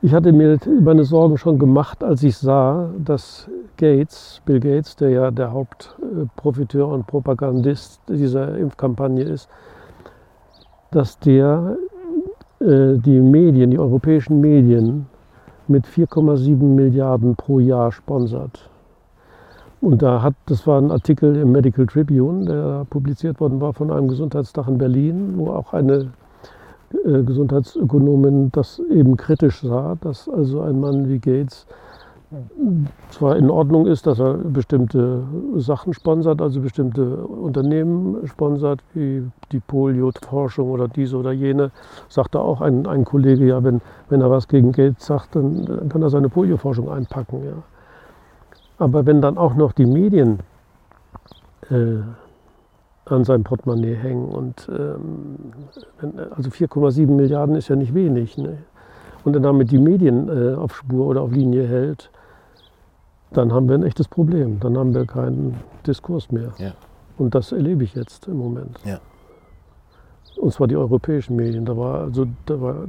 Ich hatte mir meine Sorgen schon gemacht, als ich sah, dass Gates, Bill Gates, der ja der Hauptprofiteur und Propagandist dieser Impfkampagne ist, dass der äh, die Medien, die europäischen Medien mit 4,7 Milliarden pro Jahr sponsert. Und da hat, das war ein Artikel im Medical Tribune, der publiziert worden war von einem Gesundheitsdach in Berlin, wo auch eine Gesundheitsökonomin das eben kritisch sah, dass also ein Mann wie Gates zwar in Ordnung ist, dass er bestimmte Sachen sponsert, also bestimmte Unternehmen sponsert, wie die Polio-Forschung oder diese oder jene, sagte auch ein, ein Kollege, ja, wenn, wenn er was gegen Geld sagt, dann, dann kann er seine Polio-Forschung einpacken. Ja. Aber wenn dann auch noch die Medien äh, an seinem Portemonnaie hängen und ähm, also 4,7 Milliarden ist ja nicht wenig. Ne? Und er damit die Medien äh, auf Spur oder auf Linie hält, dann haben wir ein echtes Problem. Dann haben wir keinen Diskurs mehr. Ja. Und das erlebe ich jetzt im Moment. Ja. Und zwar die europäischen Medien. Da war, also, da war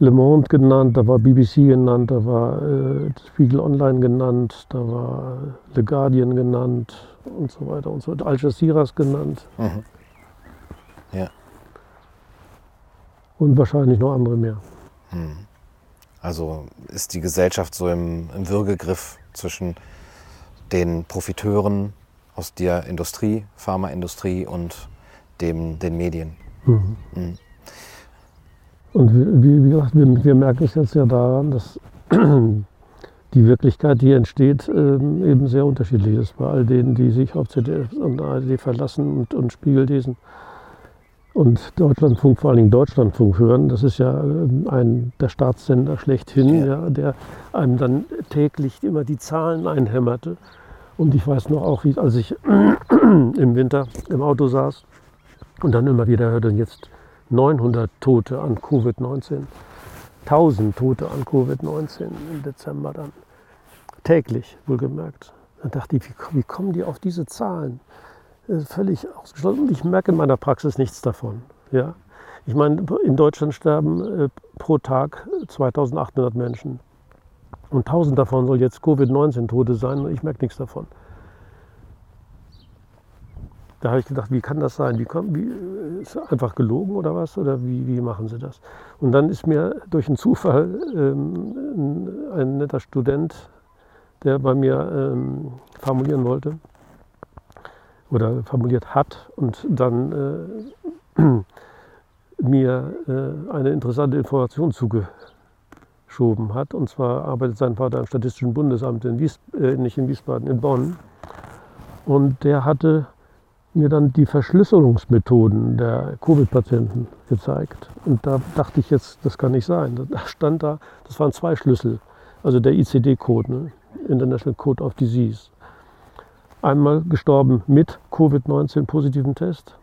Le Monde genannt, da war BBC genannt, da war äh, Spiegel Online genannt, da war The Guardian genannt und so weiter und so weiter. Al Jazeera genannt. Mhm. Ja. Und wahrscheinlich noch andere mehr. Mhm. Also ist die Gesellschaft so im, im Würgegriff zwischen den Profiteuren aus der Industrie, Pharmaindustrie und dem, den Medien. Mhm. Mhm. Und wie, wie gesagt, wir, wir, merken es jetzt ja daran, dass die Wirklichkeit, die entsteht, ähm, eben sehr unterschiedlich ist bei all denen, die sich auf ZDF und ARD verlassen und, und Spiegel lesen und Deutschlandfunk, vor allen Dingen Deutschlandfunk hören. Das ist ja ähm, ein der Staatssender schlechthin, ja. ja. der einem dann täglich immer die Zahlen einhämmerte. Und ich weiß noch auch, wie, als ich im Winter im Auto saß und dann immer wieder hörte, jetzt 900 Tote an Covid-19, 1000 Tote an Covid-19 im Dezember dann. Täglich, wohlgemerkt. Dann dachte ich, wie, kommen die auf diese Zahlen? völlig ausgeschlossen. Und ich merke in meiner Praxis nichts davon. Ja? Ich meine, in Deutschland sterben äh, pro Tag 2800 Menschen. Und 1000 davon soll jetzt Covid-19-Tote sein und ich merke nichts davon. Da habe ich gedacht, wie kann das sein? Wie, kommt, wie, äh, ist einfach gelogen oder was? Oder wie, wie machen sie das? Und dann ist mir durch einen Zufall ähm, ein, ein, netter Student, der bei mir ähm, formulieren wollte, oder formuliert hat und dann äh, mir äh, eine interessante Information zugeschoben hat. Und zwar arbeitet sein Vater im Statistischen Bundesamt in Wies äh, nicht in Wiesbaden, in Bonn. Und der hatte mir dann die Verschlüsselungsmethoden der Covid-Patienten gezeigt. Und da dachte ich jetzt, das kann nicht sein. Da stand da, das waren zwei Schlüssel, also der ICD-Code, ne? International Code of Disease. Einmal gestorben mit Covid-19 positiven Test,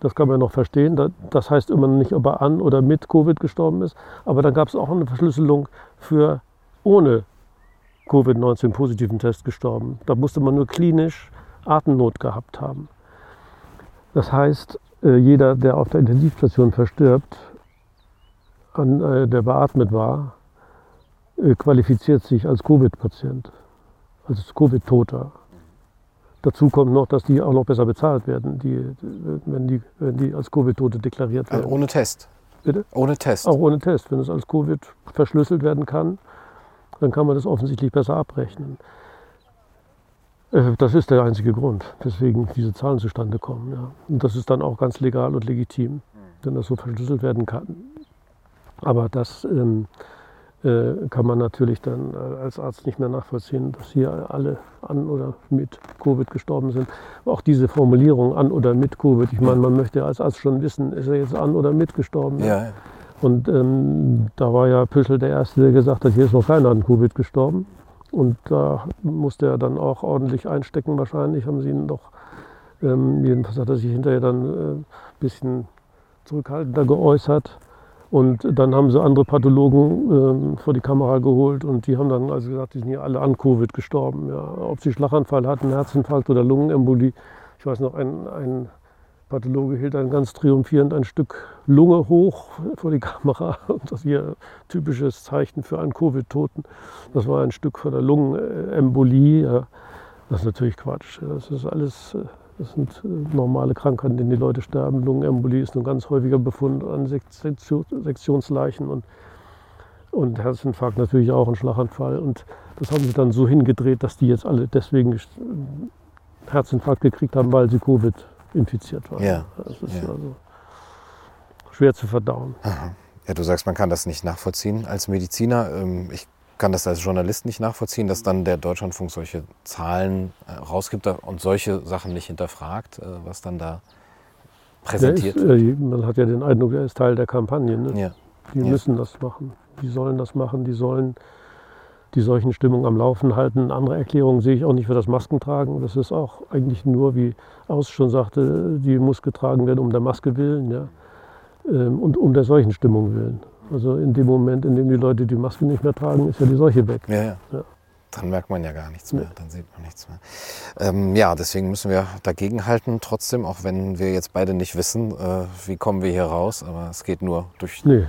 Das kann man noch verstehen. Das heißt immer nicht, ob er an oder mit Covid gestorben ist. Aber dann gab es auch eine Verschlüsselung für ohne Covid-19 positiven Test gestorben. Da musste man nur klinisch Atemnot gehabt haben. Das heißt, äh, jeder, der auf der Intensivstation verstirbt, äh, der beatmet war, qualifiziert sich als Covid-Patient, als Covid-Toter. Dazu kommt noch, dass die auch noch besser bezahlt werden, die, wenn, die, wenn die als Covid-Tote deklariert werden. Also ohne Test? Bitte? Ohne Test? Auch ohne Test. Wenn es als Covid verschlüsselt werden kann, dann kann man das offensichtlich besser abrechnen. Äh, das ist der einzige Grund, weswegen diese Zahlen zustande kommen. Ja. Und das ist dann auch ganz legal und legitim, wenn das so verschlüsselt werden kann. Aber das ähm, äh, kann man natürlich dann äh, als Arzt nicht mehr nachvollziehen, dass hier alle an oder mit Covid gestorben sind. Auch diese Formulierung an oder mit Covid, ich meine, man möchte als Arzt schon wissen, ist er jetzt an oder mit gestorben. Ja, ja. Und ähm, da war ja Püschel der Erste, der gesagt hat, hier ist noch keiner an Covid gestorben. Und da musste er dann auch ordentlich einstecken wahrscheinlich, haben sie ihn doch, ähm, jedenfalls hat er sich hinterher dann ein äh, bisschen zurückhaltender geäußert. Und dann haben sie andere Pathologen äh, vor die Kamera geholt und die haben dann also gesagt, die sind hier alle an Covid gestorben. Ja. Ob sie Schlaganfall hatten, Herzinfarkt oder Lungenembolie. Ich weiß noch, ein, ein Pathologe hielt dann ganz triumphierend ein Stück Lunge hoch vor die Kamera. Und das hier typisches Zeichen für einen Covid-Toten. Das war ein Stück von der Lungenembolie. Ja. Das ist natürlich Quatsch. Das ist alles äh, das sind äh, normale Krankheiten, denen die Leute sterben. Lungenembolie ist ein ganz häufiger Befund an Sektionsleichen und, und Herzinfarkt natürlich auch ein Schlaganfall. Und das haben sie dann so hingedreht, dass die jetzt alle deswegen Herzinfarkt gekriegt haben, weil sie Covid infiziert waren. Ja. Das ist ja. also schwer zu verdauen. Aha. Ja, du sagst, man kann das nicht nachvollziehen als Mediziner. Ähm, ich kann das als Journalist nicht nachvollziehen, dass dann der Deutschlandfunk solche Zahlen äh, rausgibt und solche Sachen nicht hinterfragt, äh, was dann da präsentiert ist, wird. Äh, man hat ja den Eindruck, er ist Teil der Kampagne. Ne? Ja. Die Ja. müssen das machen. Die sollen das machen. Die sollen die solchen Stimmungen am Laufen halten. Andere Erklärungen sehe ich auch nicht für das Maskentragen. Das ist auch eigentlich nur, wie Aus schon sagte, die muss getragen werden um der Maske willen ja? Ähm, und um der solchen Stimmung willen. Also in dem Moment, in dem die Leute die Maske nicht mehr tragen, ist ja die Seuche weg. Ja, ja. Ja. Dann merkt man ja gar nichts mehr, dann sieht man nichts mehr. Ähm, ja, deswegen müssen wir dagegen halten, trotzdem, auch wenn wir jetzt beide nicht wissen, äh, wie kommen wir hier raus. Aber es geht nur durch, Nee,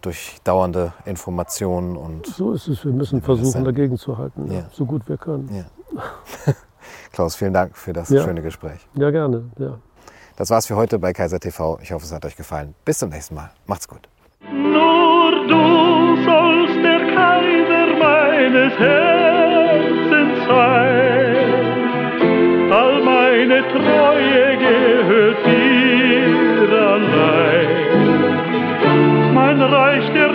durch dauernde Informationen und so ist es. Wir müssen versuchen, dagegen zu halten. Ja. so gut wir können. ja. Klaus, vielen Dank für das Ja. schöne Gespräch. Ja, gerne. Ja. Das war's für heute bei Kaiser TV. Ich hoffe, es hat euch gefallen. Bis zum nächsten Mal. Macht's gut. Sollst der Kaiser meines Herzens sein. All meine Treue gehört dir allein. Mein Reich der